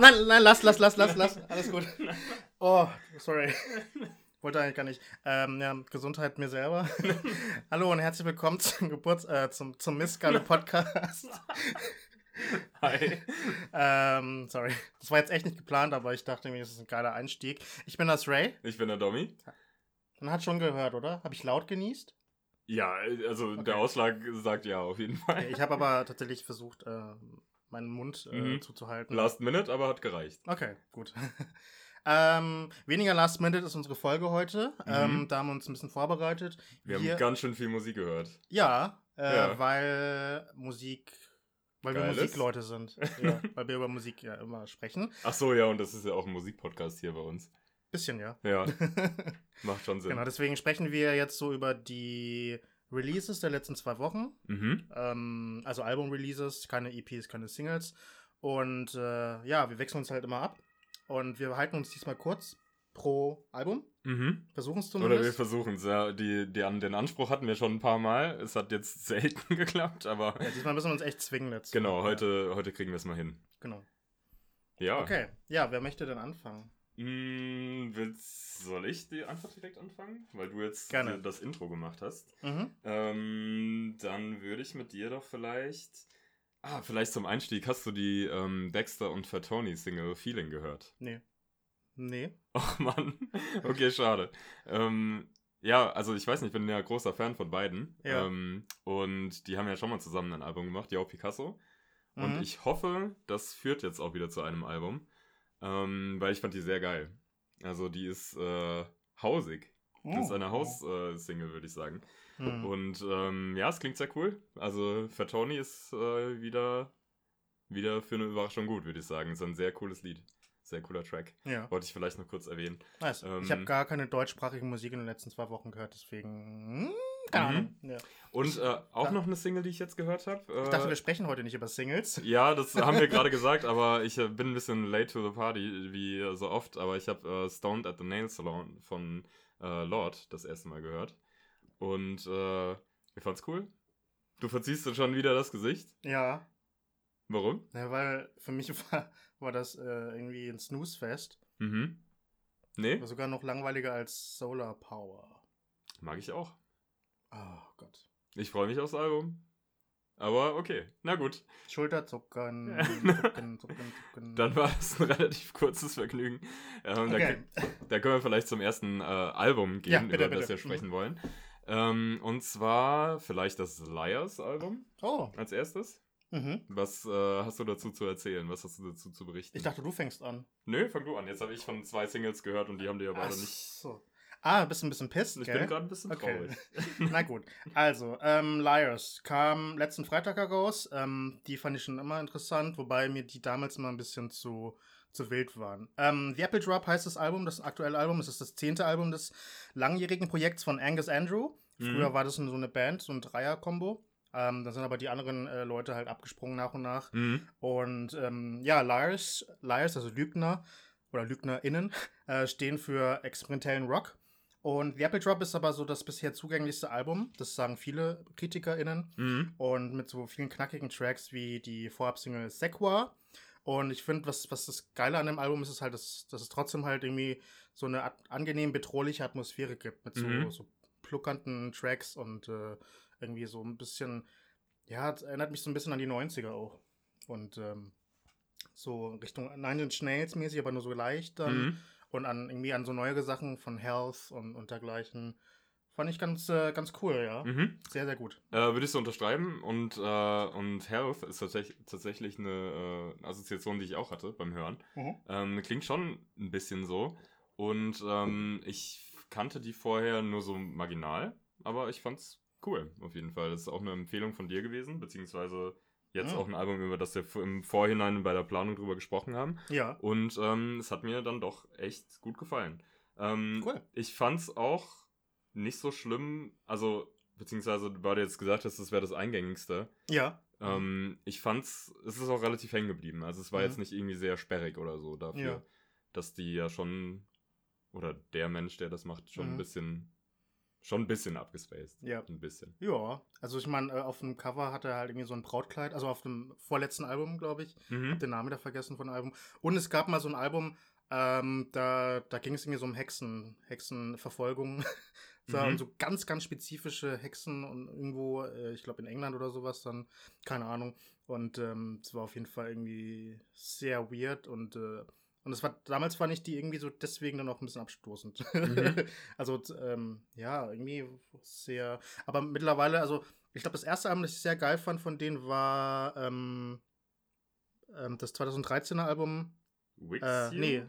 nein, nein, lass, lass, lass, lass, lass. Alles gut. Oh, sorry. Wollte eigentlich gar nicht. Ähm, ja, Gesundheit mir selber. Hallo und herzlich willkommen zum Geburts äh, zum, zum Mistgalle Podcast. Hi. ähm, sorry. Das war jetzt echt nicht geplant, aber ich dachte mir, das ist ein geiler Einstieg. Ich bin das Ray. Ich bin der Domi. Man hat schon gehört, oder? Habe ich laut genießt? Ja, also Okay. der Ausschlag sagt ja auf jeden Fall. Ich habe aber tatsächlich versucht, äh, meinen Mund äh, Mhm. zuzuhalten. Last Minute, aber hat gereicht. Okay, gut. ähm, weniger Last Minute ist unsere Folge heute. Mhm. Ähm, da haben wir uns ein bisschen vorbereitet. Wir haben ganz schön viel Musik gehört. ja, äh, Ja. weil Musik, weil wir Geil ist. Musikleute sind. ja, weil wir über Musik ja immer sprechen. Ach so, ja, und das ist ja auch ein Musikpodcast hier bei uns. Bisschen, ja. Ja, macht schon Sinn. genau, deswegen sprechen wir jetzt so über die Releases der letzten zwei Wochen. Mhm. Ähm, also Album-Releases, keine EPs, keine Singles. Und äh, ja, wir wechseln uns halt immer ab. Und wir halten uns diesmal kurz pro Album. Mhm. Versuchen es Oder wir zumindest. versuchen es. Ja, die, die, an- den Anspruch hatten wir schon ein paar Mal. Es hat jetzt selten geklappt, aber ja, diesmal müssen wir uns echt zwingen dazu. genau, heute, heute kriegen wir es mal hin. Genau. Ja. Okay, ja, wer möchte denn anfangen? Mm, willst, soll ich die einfach direkt anfangen? Weil du jetzt Gerne. das Intro gemacht hast. Mhm. Ähm, dann würde ich mit dir doch vielleicht. Ah, vielleicht zum Einstieg. Hast du die ähm, Dexter und Fatoni Single Feeling gehört? Nee. Nee. Och Mann. Okay, schade. Ähm, ja, also ich weiß nicht, ich bin ja großer Fan von beiden. Ja. Ähm, und die haben ja schon mal zusammen ein Album gemacht, ja auch Picasso. Und Mhm. ich hoffe, das führt jetzt auch wieder zu einem Album. Ähm, weil ich fand die sehr geil. Also die ist äh, hausig. Das ist eine Haus-Single, würde ich sagen. Mhm. Und ähm, ja, es klingt sehr cool. Also Fatoni ist äh, wieder, wieder für eine Überraschung gut, würde ich sagen. ist ein sehr cooles Lied. Sehr cooler Track. Ja, Wollte ich vielleicht noch kurz erwähnen. nice. ähm, ich habe gar keine deutschsprachige Musik in den letzten zwei Wochen gehört, deswegen. Keine Mhm. Ahnung. Ja. Und äh, auch Ja. noch eine Single, die ich jetzt gehört habe. Äh, Ich dachte, wir sprechen heute nicht über Singles. ja, das haben wir gerade gesagt, aber ich äh, bin ein bisschen late to the party, wie äh, so oft. Aber ich habe äh, Stoned at the Nail Salon von äh, Lord das erste Mal gehört. Und äh, ich fand's cool. Du verziehst dann schon wieder das Gesicht. Ja, Warum? ja weil für mich war, war das äh, irgendwie ein Snooze-Fest. Mhm. Nee, War sogar noch langweiliger als Solar Power. mag ich auch. Oh Gott. Ich freue mich aufs Album. Aber okay, na gut. Schulterzucken, zucken, zucken, zucken. Dann war das ein relativ kurzes Vergnügen. Ähm, da, Okay. da können wir vielleicht zum ersten äh, Album gehen, Ja, bitte, über das bitte. wir sprechen wollen. Ähm, und zwar vielleicht das Liars-Album Oh. als erstes. Mhm. Was äh, hast du dazu zu erzählen? Was hast du dazu zu berichten? Ich dachte, du fängst an. Nö, fang du an. Jetzt habe ich von zwei Singles gehört und die haben dir ja beide Ach nicht. so. Ah, bist ein bisschen pisst, Ich gell? bin gerade ein bisschen Okay. traurig. Na gut. Also, ähm, Liars kam letzten Freitag heraus. Ähm, die fand ich schon immer interessant, wobei mir die damals immer ein bisschen zu, zu wild waren. Ähm, The Apple Drop heißt das Album, das aktuelle Album. Es ist das zehnte Album des langjährigen Projekts von Angus Andrew. Früher Mhm. war das so eine Band, so ein Dreier-Kombo. Ähm, da sind aber die anderen äh, Leute halt abgesprungen nach und nach. Mhm. Und ähm, ja, Liars, Liars, also Lügner oder LügnerInnen, äh, stehen für experimentellen Rock. Und The Apple Drop ist aber so das bisher zugänglichste Album. Das sagen viele KritikerInnen. Mhm. Und mit so vielen knackigen Tracks wie die Vorab-Single Sequa. Und ich finde, was, was das Geile an dem Album ist, ist halt, dass, dass es trotzdem halt irgendwie so eine at- angenehm bedrohliche Atmosphäre gibt. Mit so, Mhm. so pluckernden Tracks und äh, irgendwie so ein bisschen, ja, es erinnert mich so ein bisschen an die 90er auch. Und ähm, so Richtung Nine Inch Nails mäßig, aber nur so leicht dann. Mhm. Und an irgendwie an so neuere Sachen von Health und, und dergleichen. Fand ich ganz, äh, ganz cool, ja. Mhm. Sehr, sehr gut. Äh, Würde ich so unterschreiben. Und, äh, und Health ist tatsächlich, tatsächlich eine äh, Assoziation, die ich auch hatte beim Hören. Ähm, klingt schon ein bisschen so. Und ähm, ich kannte die vorher nur so marginal, aber ich fand's cool, auf jeden Fall. Das ist auch eine Empfehlung von dir gewesen, beziehungsweise jetzt Mhm. auch ein Album, über das wir im Vorhinein bei der Planung drüber gesprochen haben. Ja. Und ähm, es hat mir dann doch echt gut gefallen. Ähm, Cool. Ich fand's auch nicht so schlimm, also, beziehungsweise, weil du jetzt gesagt hast, das wäre das Eingängigste. Ja. Ähm, ich fand's, es ist auch relativ hängen geblieben. Also es war Mhm. jetzt nicht irgendwie sehr sperrig oder so dafür, Ja. dass die ja schon, oder der Mensch, der das macht, schon Mhm. ein bisschen schon ein bisschen abgespaced. Ja. Ein bisschen. Ja, also ich meine, äh, auf dem Cover hat er halt irgendwie so ein Brautkleid, also auf dem vorletzten Album, glaube ich. Mhm. Hab den Namen da vergessen von dem Album. Und es gab mal so ein Album, ähm, da, da ging es irgendwie so um Hexen, Hexenverfolgung. so, Mhm. So ganz, ganz spezifische Hexen und irgendwo, äh, ich glaube in England oder sowas dann, keine Ahnung. Und ähm, es war auf jeden Fall irgendwie sehr weird und äh, und es war damals fand ich die irgendwie so deswegen dann auch ein bisschen abstoßend. Mhm. also ähm, ja, irgendwie sehr. Aber mittlerweile, also ich glaube, das erste Album, das ich sehr geil fand von denen, war ähm, ähm, das 2013er Album. Wix Äh, nee.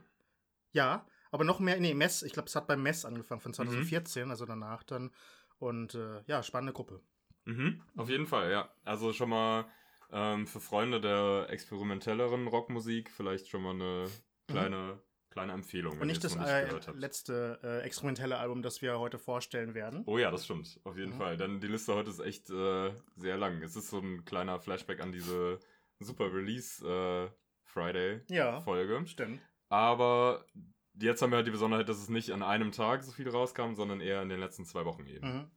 Ja, aber noch mehr, nee, Mess, ich glaube, es hat bei Mess angefangen von Mhm. 2014, also danach dann. Und äh, ja, spannende Gruppe. Mhm, auf jeden Fall, ja. Also schon mal ähm, für Freunde der experimentelleren Rockmusik vielleicht schon mal eine kleine, kleine Empfehlung, Mhm. Und nicht das noch äh, letzte äh, experimentelle Album, das wir heute vorstellen werden. Oh ja, das stimmt, auf jeden Mhm. Fall. Denn die Liste heute ist echt äh, sehr lang. Es ist so ein kleiner Flashback an diese Super Release äh, Friday Ja, Folge. stimmt. Aber jetzt haben wir halt die Besonderheit, dass es nicht an einem Tag so viel rauskam, sondern eher in den letzten zwei Wochen eben. Mhm.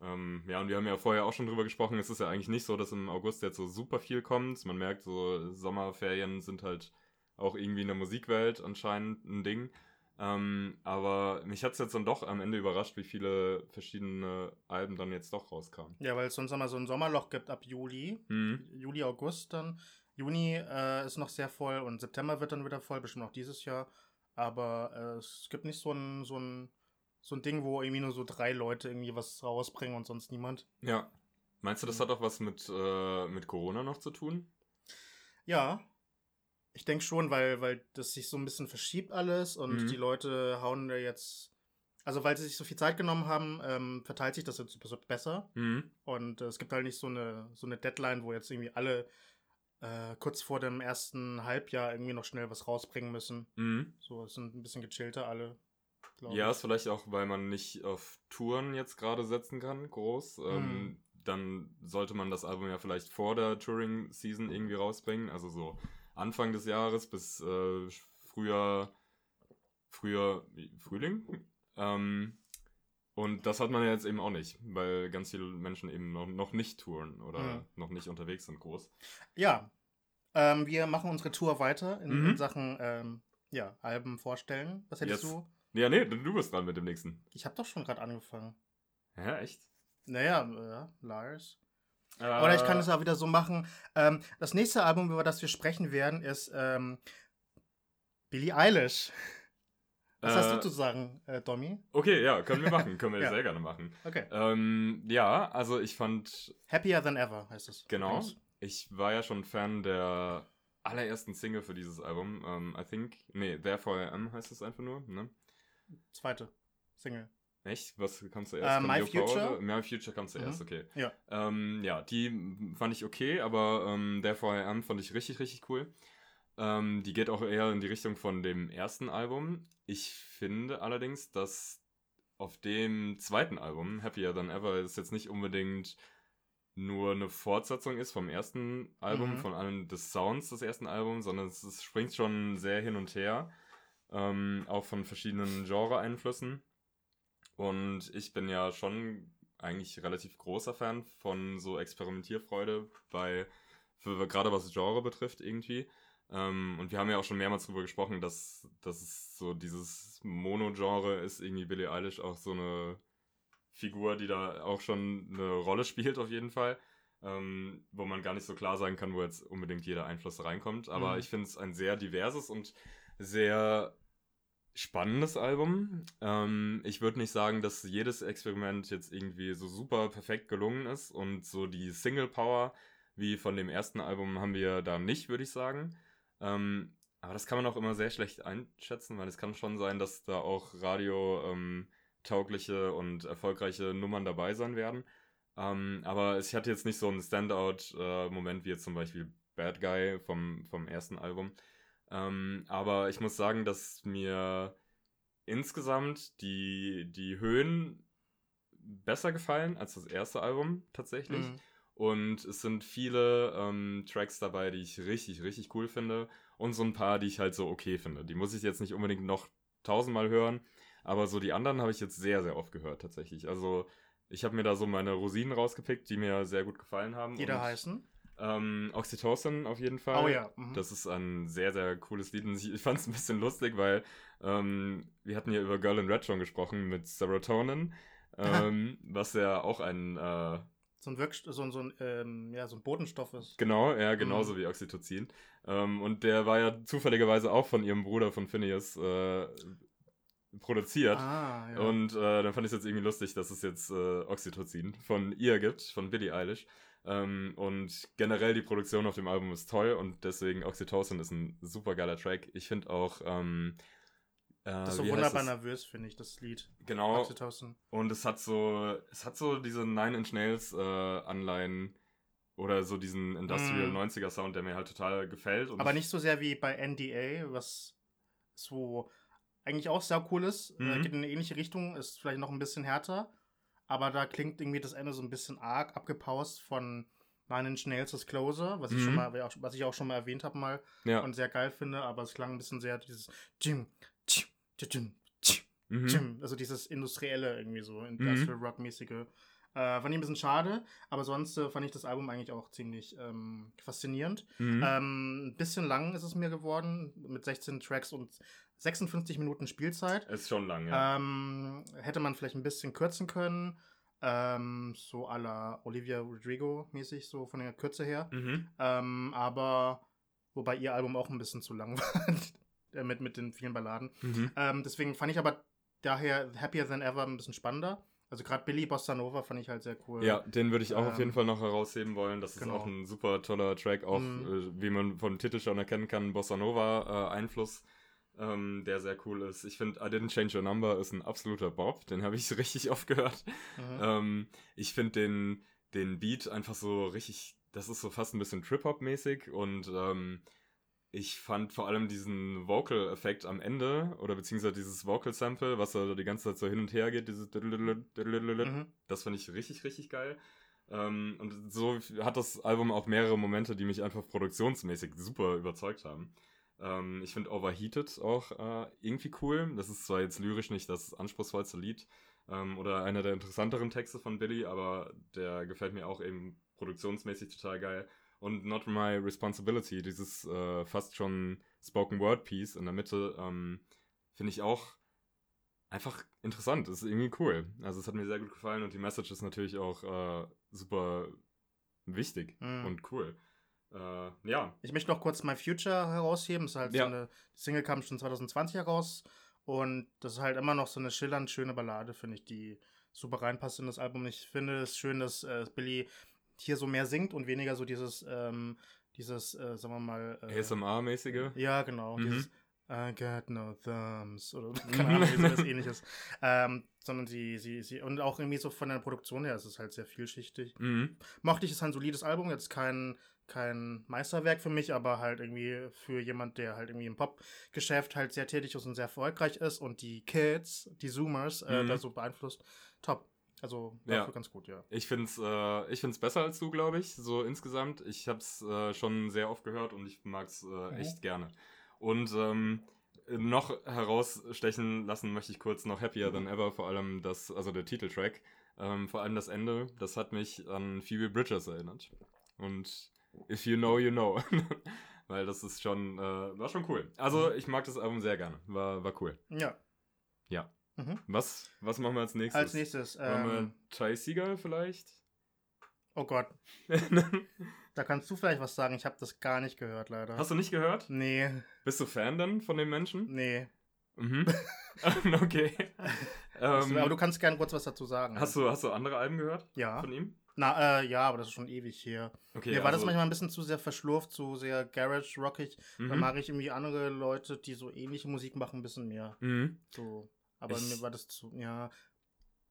Ähm, ja, und wir haben ja vorher auch schon drüber gesprochen. Es ist ja eigentlich nicht so, dass im August jetzt so super viel kommt. Man merkt, so Sommerferien sind halt auch irgendwie in der Musikwelt anscheinend ein Ding. Ähm, aber mich hat es jetzt dann doch am Ende überrascht, wie viele verschiedene Alben dann jetzt doch rauskamen. Ja, weil es sonst immer so ein Sommerloch gibt ab Juli. Mhm. Juli, August dann. Juni äh, ist noch sehr voll und September wird dann wieder voll, bestimmt auch dieses Jahr. Aber äh, es gibt nicht so ein, so, ein, so ein Ding, wo irgendwie nur so drei Leute irgendwie was rausbringen und sonst niemand. Ja. Meinst du, das Mhm. hat auch was mit, äh, mit Corona noch zu tun? Ja, ich denke schon, weil, weil das sich so ein bisschen verschiebt alles und Mhm. die Leute hauen da jetzt. Also, weil sie sich so viel Zeit genommen haben, ähm, verteilt sich das jetzt besser. Mhm. Und äh, es gibt halt nicht so eine, so eine Deadline, wo jetzt irgendwie alle äh, kurz vor dem ersten Halbjahr irgendwie noch schnell was rausbringen müssen. Mhm. So, es sind ein bisschen gechillter alle. Ja, ich. ist vielleicht auch, weil man nicht auf Touren jetzt gerade setzen kann, groß. Ähm, Mhm. dann sollte man das Album ja vielleicht vor der Touring-Season irgendwie rausbringen. Also so Anfang des Jahres bis äh, früher, früher Frühling. Ähm, und das hat man ja jetzt eben auch nicht, weil ganz viele Menschen eben noch, noch nicht touren oder Mhm. noch nicht unterwegs sind groß. Ja, ähm, wir machen unsere Tour weiter in, Mhm. in Sachen ähm, ja, Alben vorstellen. Was hättest Jetzt. du? Ja, nee, du bist dran mit dem nächsten. Ich habe doch schon gerade angefangen. Ja, echt? Naja, äh, Liars. Äh, Oder ich kann es auch wieder so machen. Ähm, das nächste Album, über das wir sprechen werden, ist ähm, Billie Eilish. Was hast äh, du zu sagen, äh, Domi? Okay, ja, können wir machen. können wir Ja. sehr gerne machen. Okay. Ähm, ja, also ich fand, Happier Than Ever heißt es. genau, übrigens. ich war ja schon Fan der allerersten Single für dieses Album. Ähm, I think, nee, Therefore I Am heißt es einfach nur, ne? Zweite Single. Echt? Was kam zuerst? Äh, My Future? My Future kam zuerst, Mhm. okay. Ja. Ähm, ja, die fand ich okay, aber ähm, Therefore I Am fand ich richtig, richtig cool. Ähm, die geht auch eher in die Richtung von dem ersten Album. Ich finde allerdings, dass auf dem zweiten Album, Happier Than Ever, es jetzt nicht unbedingt nur eine Fortsetzung ist vom ersten Album, Mhm. von allen des Sounds des ersten Albums, sondern es, es springt schon sehr hin und her, ähm, auch von verschiedenen Genre-Einflüssen. Und ich bin ja schon eigentlich relativ großer Fan von so Experimentierfreude bei, für, gerade was Genre betrifft irgendwie. Ähm, und wir haben ja auch schon mehrmals darüber gesprochen, dass, dass es so dieses Mono-Genre ist, irgendwie Billie Eilish auch so eine Figur, die da auch schon eine Rolle spielt auf jeden Fall. Ähm, wo man gar nicht so klar sagen kann, wo jetzt unbedingt jeder Einfluss reinkommt. Aber Mhm. ich finde es ein sehr diverses und sehr spannendes Album. Ähm, ich würde nicht sagen, dass jedes Experiment jetzt irgendwie so super perfekt gelungen ist und so die Single Power wie von dem ersten Album haben wir da nicht, würde ich sagen. Ähm, aber das kann man auch immer sehr schlecht einschätzen, weil es kann schon sein, dass da auch radio ähm, und erfolgreiche Nummern dabei sein werden. Ähm, aber ich hatte jetzt nicht so einen Standout-Moment wie jetzt zum Beispiel Bad Guy vom, vom ersten Album. Ähm, aber ich muss sagen, dass mir insgesamt die, die Höhen besser gefallen als das erste Album tatsächlich. Mhm. Und es sind viele ähm, Tracks dabei, die ich richtig, richtig cool finde. Und so ein paar, die ich halt so okay finde. Die muss ich jetzt nicht unbedingt noch tausendmal hören. aber so die anderen habe ich jetzt sehr, sehr oft gehört tatsächlich. Also ich habe mir da so meine Rosinen rausgepickt, die mir sehr gut gefallen haben. Die da heißen? Ähm, Oxytocin auf jeden Fall. Oh ja. Mhm. Das ist ein sehr, sehr cooles Lied. Und ich, ich fand es ein bisschen lustig, weil ähm, wir hatten ja über Girl in Red schon gesprochen mit Serotonin, ähm, was ja auch ein äh, so ein Wirkst so, so ein ähm, ja so ein Bodenstoff ist. Genau, ja, genauso mhm. wie Oxytocin. Ähm, und der war ja zufälligerweise auch von ihrem Bruder von Phineas äh, produziert. Ah, ja. Und äh, dann fand ich es jetzt irgendwie lustig, dass es jetzt äh, Oxytocin von ihr gibt, von Billie Eilish. Ähm, und generell die Produktion auf dem Album ist toll und deswegen Oxytocin ist ein super geiler Track. Ich finde auch. Ähm, äh, das ist so wunderbar nervös, finde ich, das Lied. Genau. Oxytocin. Und es hat so, es hat so diese Nine Inch Nails äh, Anleihen oder so diesen Industrial mm. 90er Sound, der mir halt total gefällt. Aber nicht so sehr wie bei NDA, was so eigentlich auch sehr cool ist. Äh, mhm. geht in eine ähnliche Richtung, ist vielleicht noch ein bisschen härter. Aber da klingt irgendwie das Ende so ein bisschen arg abgepaust von Nine Inch Nails das Closer, was ich schon mhm. mal, was ich auch schon mal erwähnt habe mal ja. und sehr geil finde, aber es klang ein bisschen sehr dieses Jim, Jim, Jim, Jim, also dieses industrielle irgendwie so, Industrial mhm. Rock mäßige. Äh, fand ich ein bisschen schade, aber sonst äh, fand ich das Album eigentlich auch ziemlich ähm, faszinierend. Mhm. Ähm, ein bisschen lang ist es mir geworden, mit 16 Tracks und 56 Minuten Spielzeit. Ist schon lang, ja. Ähm, hätte man vielleicht ein bisschen kürzen können. Ähm, so à la Olivia Rodrigo mäßig, so von der Kürze her. Mhm. Ähm, aber wobei ihr Album auch ein bisschen zu lang war. Äh, mit, mit den vielen Balladen. Mhm. Ähm, deswegen fand ich aber daher Happier Than Ever ein bisschen spannender. Also gerade Billy Bossa Nova fand ich halt sehr cool. Ja, den würde ich auch auf jeden ähm, Fall noch herausheben wollen. Das genau. ist auch ein super toller Track, auch mhm. äh, wie man vom Titel schon erkennen kann, Bossa Nova äh, Einfluss ähm, der sehr cool ist. Ich finde, I Didn't Change Your Number ist ein absoluter Bob, den habe ich richtig oft gehört. Mhm. Ähm, ich finde den, den Beat einfach so richtig, das ist so fast ein bisschen Trip-Hop-mäßig und ähm, ich fand vor allem diesen Vocal-Effekt am Ende oder beziehungsweise dieses Vocal-Sample, was da die ganze Zeit so hin und her geht, dieses mhm. das fand ich richtig, richtig geil. Ähm, und so hat das Album auch mehrere Momente, die mich einfach produktionsmäßig super überzeugt haben. Ähm, ich finde Overheated auch äh, irgendwie cool. Das ist zwar jetzt lyrisch nicht das anspruchsvollste Lied ähm, oder einer der interessanteren Texte von Billy, aber der gefällt mir auch eben produktionsmäßig total geil. Und Not My Responsibility, dieses äh, fast schon Spoken Word Piece in der Mitte, ähm, finde ich auch einfach interessant. Das ist irgendwie cool. Also es hat mir sehr gut gefallen und die Message ist natürlich auch äh, super wichtig mm. und cool. Äh, ja. Ich möchte noch kurz My Future herausheben. Das ist halt ja. so eine die Single kam schon 2020 heraus und das ist halt immer noch so eine schillernd schöne Ballade, finde ich, die super reinpasst in das Album. Ich finde es schön, dass äh, Billy hier so mehr singt und weniger so dieses ähm, dieses äh, sagen wir mal äh, ASMR-mäßige. Ja, genau. Mhm. Dieses I got no thumbs oder keine Ahnung, sowas ähnliches. Ähm, sondern sie, sie, sie, und auch irgendwie so von der Produktion her ist es halt sehr vielschichtig. Mhm. Mochte ich, es ein solides Album, jetzt kein, kein Meisterwerk für mich, aber halt irgendwie für jemand, der halt irgendwie im Pop-Geschäft halt sehr tätig ist und sehr erfolgreich ist und die Kids, die Zoomers, äh, mhm. da so beeinflusst. Top. Also ja. ganz gut, ja. Ich finde es äh, ich find's besser als du, glaube ich, so insgesamt. Ich habe es äh, schon sehr oft gehört und ich mag es äh, mhm. echt gerne. Und ähm, noch herausstechen lassen möchte ich kurz noch Happier Than Ever, vor allem das, also der Titeltrack, ähm, vor allem das Ende, das hat mich an Phoebe Bridgers erinnert. Und if you know, you know. Weil das ist schon, äh, war schon cool. Also ich mag das Album sehr gerne. War, war cool. Ja. Ja. Mhm. Was, was machen wir als nächstes? Als nächstes. Ähm, wir Chai Seagull vielleicht? Oh Gott. Da kannst du vielleicht was sagen. Ich habe das gar nicht gehört, leider. Hast du nicht gehört? Nee. Bist du Fan dann von den Menschen? Nee. Mhm. okay. ähm, aber du kannst gerne kurz was dazu sagen. Hast du, hast du andere Alben gehört? Ja. Von ihm? Na, äh, ja, aber das ist schon ewig hier. Okay, Mir war also, das manchmal ein bisschen zu sehr verschlurft, zu sehr Garage-rockig. Mhm. Da mag ich irgendwie andere Leute, die so ähnliche Musik machen, ein bisschen mehr. Mhm. So. Aber ich, mir war das zu, ja.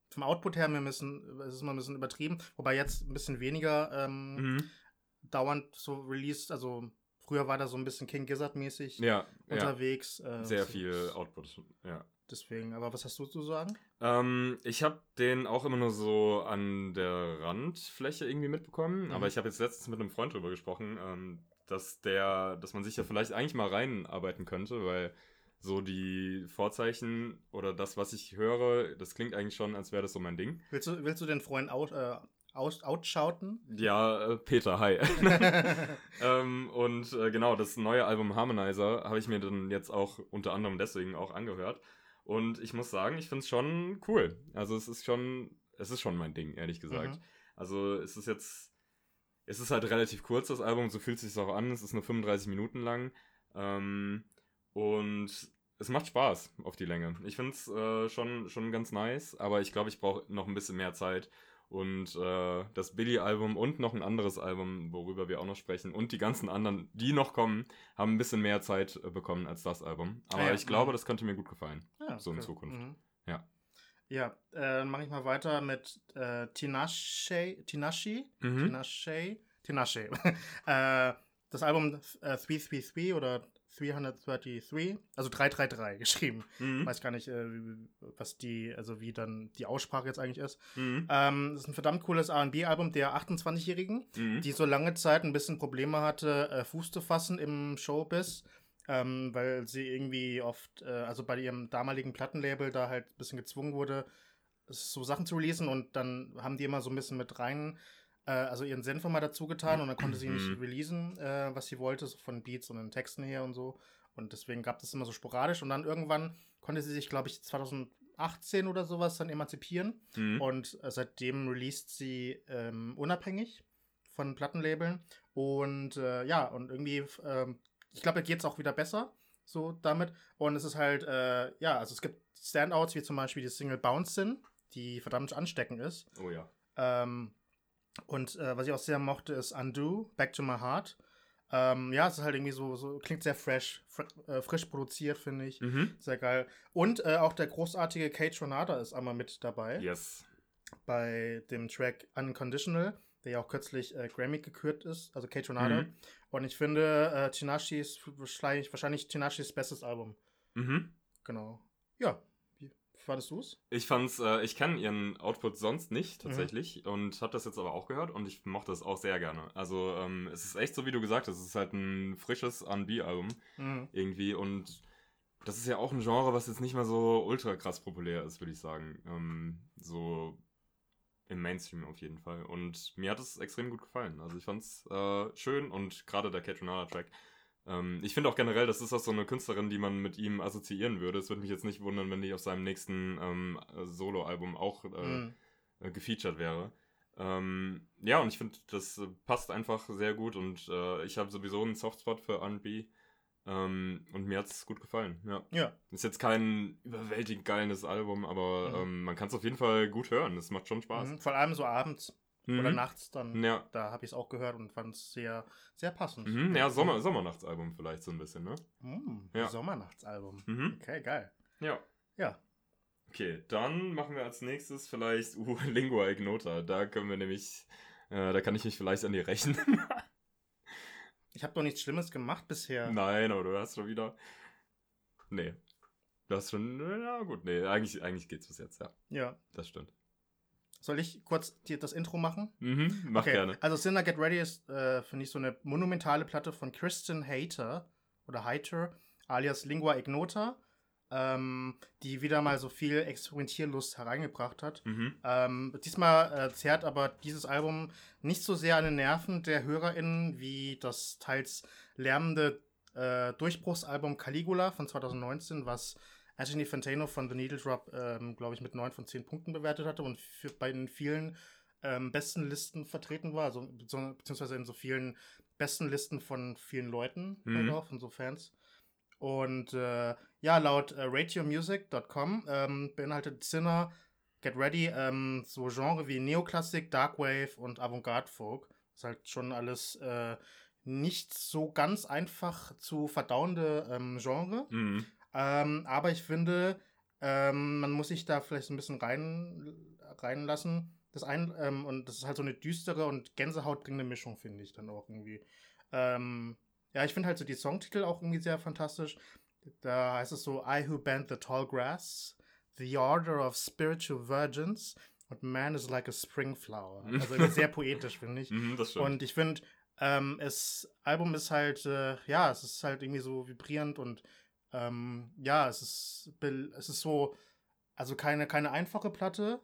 Vom Output her, wir müssen, es ist mal ein bisschen übertrieben. Wobei jetzt ein bisschen weniger ähm, mhm dauernd so released. Also früher war da so ein bisschen King Gizzard-mäßig ja, unterwegs. Ja. Äh, Sehr viel Output, ja. Deswegen, aber was hast du zu sagen? Ähm, ich habe den auch immer nur so an der Randfläche irgendwie mitbekommen, mhm. aber ich habe jetzt letztens mit einem Freund drüber gesprochen, ähm, dass der, dass man sich ja vielleicht eigentlich mal reinarbeiten könnte, weil so die Vorzeichen oder das, was ich höre, das klingt eigentlich schon, als wäre das so mein Ding. Willst du, willst du den Freund out, äh, aus, outschauten? Ja, äh, Peter, hi. ähm, und äh, genau, das neue Album Harmonizer habe ich mir dann jetzt auch unter anderem deswegen auch angehört. Und ich muss sagen, ich finde es schon cool. Also es ist schon, es ist schon mein Ding, ehrlich gesagt. Mhm. Also es ist jetzt, es ist halt relativ kurz, das Album, so fühlt es sich auch an. Es ist nur 35 Minuten lang. Ähm, und es macht Spaß auf die Länge. Ich finde es äh, schon, schon ganz nice, aber ich glaube, ich brauche noch ein bisschen mehr Zeit, und äh, das Billy-Album und noch ein anderes Album, worüber wir auch noch sprechen, und die ganzen anderen, die noch kommen, haben ein bisschen mehr Zeit äh, bekommen als das Album. Aber ja, ich glaube, das könnte mir gut gefallen. Ja, so in Zukunft. Mhm. Ja. Ja, äh, dann mache ich mal weiter mit äh, Tinashe, Tinashi, mhm. Tinashe, Tinashe. äh, das Album äh, 333 oder 333, also 333 geschrieben. Mhm. Weiß gar nicht, äh, was die, also wie dann die Aussprache jetzt eigentlich ist. Mhm. Ähm, das ist ein verdammt cooles RB-Album der 28-Jährigen, mhm. die so lange Zeit ein bisschen Probleme hatte, äh, Fuß zu fassen im Showbiz. Ähm, weil sie irgendwie oft, äh, also bei ihrem damaligen Plattenlabel da halt ein bisschen gezwungen wurde, so Sachen zu releasen und dann haben die immer so ein bisschen mit rein äh, also ihren Senf mal dazu getan und dann konnte sie nicht mhm. releasen, äh, was sie wollte, so von Beats und den Texten her und so. Und deswegen gab es immer so sporadisch und dann irgendwann konnte sie sich, glaube ich, 2018 oder sowas dann emanzipieren mhm. und äh, seitdem released sie ähm, unabhängig von Plattenlabeln und äh, ja, und irgendwie, ähm, ich glaube, geht es auch wieder besser so damit und es ist halt, äh, ja, also es gibt Standouts wie zum Beispiel die Single Bouncin', die verdammt ansteckend ist. Oh ja. Ähm, und äh, was ich auch sehr mochte, ist Undo, Back to My Heart. Ähm, ja, es ist halt irgendwie so, so klingt sehr fresh, fr äh, frisch produziert, finde ich. Mhm. Sehr geil. Und äh, auch der großartige Kate Ronada ist einmal mit dabei. Yes. Bei dem Track Unconditional, der ja auch kürzlich äh, Grammy gekürt ist, also Kate Ronada. Mhm. Und ich finde, äh, Tinashi ist wahrscheinlich, wahrscheinlich Tinashis bestes Album. Mhm. Genau. Ja, fandest du es? Ich fand's, äh, ich kenne ihren Output sonst nicht tatsächlich mhm. und habe das jetzt aber auch gehört und ich mochte es auch sehr gerne. Also ähm, es ist echt so, wie du gesagt hast, es ist halt ein frisches R&B-Album mhm. irgendwie und das ist ja auch ein Genre, was jetzt nicht mal so ultra krass populär ist, würde ich sagen. Ähm, so im Mainstream auf jeden Fall. Und mir hat es extrem gut gefallen. Also ich fand's äh, schön und gerade der Catronada-Track ähm, ich finde auch generell, das ist auch so eine Künstlerin, die man mit ihm assoziieren würde. Es würde mich jetzt nicht wundern, wenn die auf seinem nächsten ähm, Solo-Album auch äh, mhm. äh, gefeatured wäre. Ähm, ja, und ich finde, das passt einfach sehr gut und äh, ich habe sowieso einen Softspot für R&B. Ähm, und mir hat es gut gefallen, ja. ja. Ist jetzt kein überwältigend geiles Album, aber mhm. ähm, man kann es auf jeden Fall gut hören. Es macht schon Spaß. Mhm, vor allem so abends mhm. oder nachts dann. Ja. Da habe ich es auch gehört und fand es sehr, sehr passend. Mhm. Ja, Sommer, Sommernachtsalbum vielleicht so ein bisschen, ne? Mhm. Ja. Sommernachtsalbum. Mhm. Okay, geil. Ja. Ja. Okay, dann machen wir als nächstes vielleicht uh, Lingua Ignota. Da können wir nämlich, äh, da kann ich mich vielleicht an die rechnen. ich habe doch nichts Schlimmes gemacht bisher. Nein, aber du hast schon wieder. Nee. Du hast schon, ja gut, nee, eigentlich, eigentlich geht's bis jetzt, ja. Ja. Das stimmt. Soll ich kurz dir das Intro machen? Mhm, mach okay. gerne. Also Sinner Get Ready ist, äh, finde ich, so eine monumentale Platte von Kristen Hater oder Hater, alias Lingua Ignota, ähm, die wieder mal so viel Experimentierlust hereingebracht hat. Mhm. Ähm, diesmal äh, zerrt aber dieses Album nicht so sehr an den Nerven der HörerInnen wie das teils lärmende äh, Durchbruchsalbum Caligula von 2019, was Anthony Fantano von The Needle Drop, ähm, glaube ich, mit 9 von 10 Punkten bewertet hatte und für, bei den vielen ähm, besten Listen vertreten war, also beziehungsweise in so vielen besten Listen von vielen Leuten, mhm. halt auch, von so Fans. Und äh, ja, laut äh, radiomusic.com ähm, beinhaltet Sinner Get Ready ähm, so Genre wie Neoklassik, Darkwave und Avantgarde Folk. Das ist halt schon alles äh, nicht so ganz einfach zu verdauende ähm, Genre. Mhm. Ähm, aber ich finde, ähm, man muss sich da vielleicht ein bisschen rein, reinlassen. Das ein, ähm, und das ist halt so eine düstere und gänsehautbringende Mischung, finde ich dann auch irgendwie. Ja, ich finde halt so die Songtitel auch irgendwie sehr fantastisch. Da heißt es so, I who bend the tall grass, the order of spiritual virgins, und man is like a spring flower. Also sehr poetisch, finde ich. Mhm, und ich finde, ähm, das Album ist halt, äh, ja, es ist halt irgendwie so vibrierend und ähm, ja, es ist, es ist so, also keine, keine einfache Platte,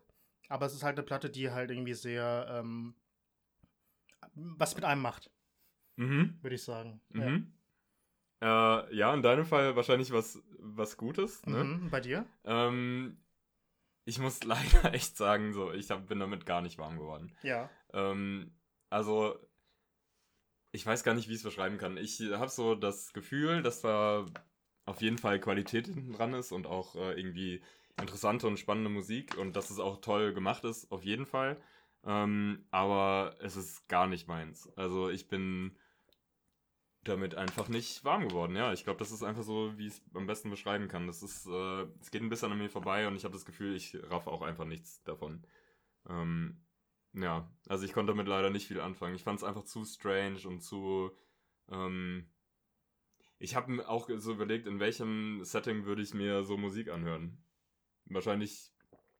aber es ist halt eine Platte, die halt irgendwie sehr ähm, was mit einem macht. Mhm. Würde ich sagen. Mhm. Ja. Äh, ja, in deinem Fall wahrscheinlich was, was Gutes. Ne? Mhm, bei dir? Ähm, ich muss leider echt sagen, so, ich hab, bin damit gar nicht warm geworden. Ja. Ähm, also, ich weiß gar nicht, wie ich es beschreiben kann. Ich habe so das Gefühl, dass da auf jeden Fall Qualität hinten dran ist und auch äh, irgendwie interessante und spannende Musik und dass es auch toll gemacht ist, auf jeden Fall. Ähm, aber es ist gar nicht meins. Also ich bin damit einfach nicht warm geworden. Ja, ich glaube, das ist einfach so, wie ich es am besten beschreiben kann. Das ist, äh, es geht ein bisschen an mir vorbei und ich habe das Gefühl, ich raff auch einfach nichts davon. Ähm, ja, also ich konnte damit leider nicht viel anfangen. Ich fand es einfach zu strange und zu. Ähm, ich habe auch so überlegt, in welchem Setting würde ich mir so Musik anhören. Wahrscheinlich.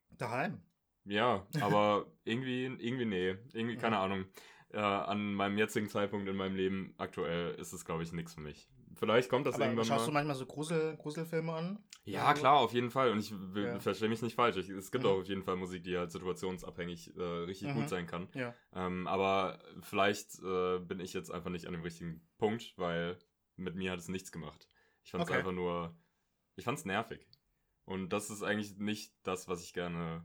Daheim. Ja, aber irgendwie, irgendwie nee. Irgendwie, keine Ahnung. Äh, an meinem jetzigen Zeitpunkt in meinem Leben aktuell ist es, glaube ich, nichts für mich. Vielleicht kommt das aber irgendwann schaust mal. du manchmal so Grusel, Gruselfilme an? Ja, also, klar, auf jeden Fall. Und ich ja. verstehe mich nicht falsch. Ich, es gibt mhm. auch auf jeden Fall Musik, die halt situationsabhängig äh, richtig mhm. gut sein kann. Ja. Ähm, aber vielleicht äh, bin ich jetzt einfach nicht an dem richtigen Punkt, weil mit mir hat es nichts gemacht. Ich fand es okay. einfach nur, ich fand es nervig. Und das ist eigentlich nicht das, was ich gerne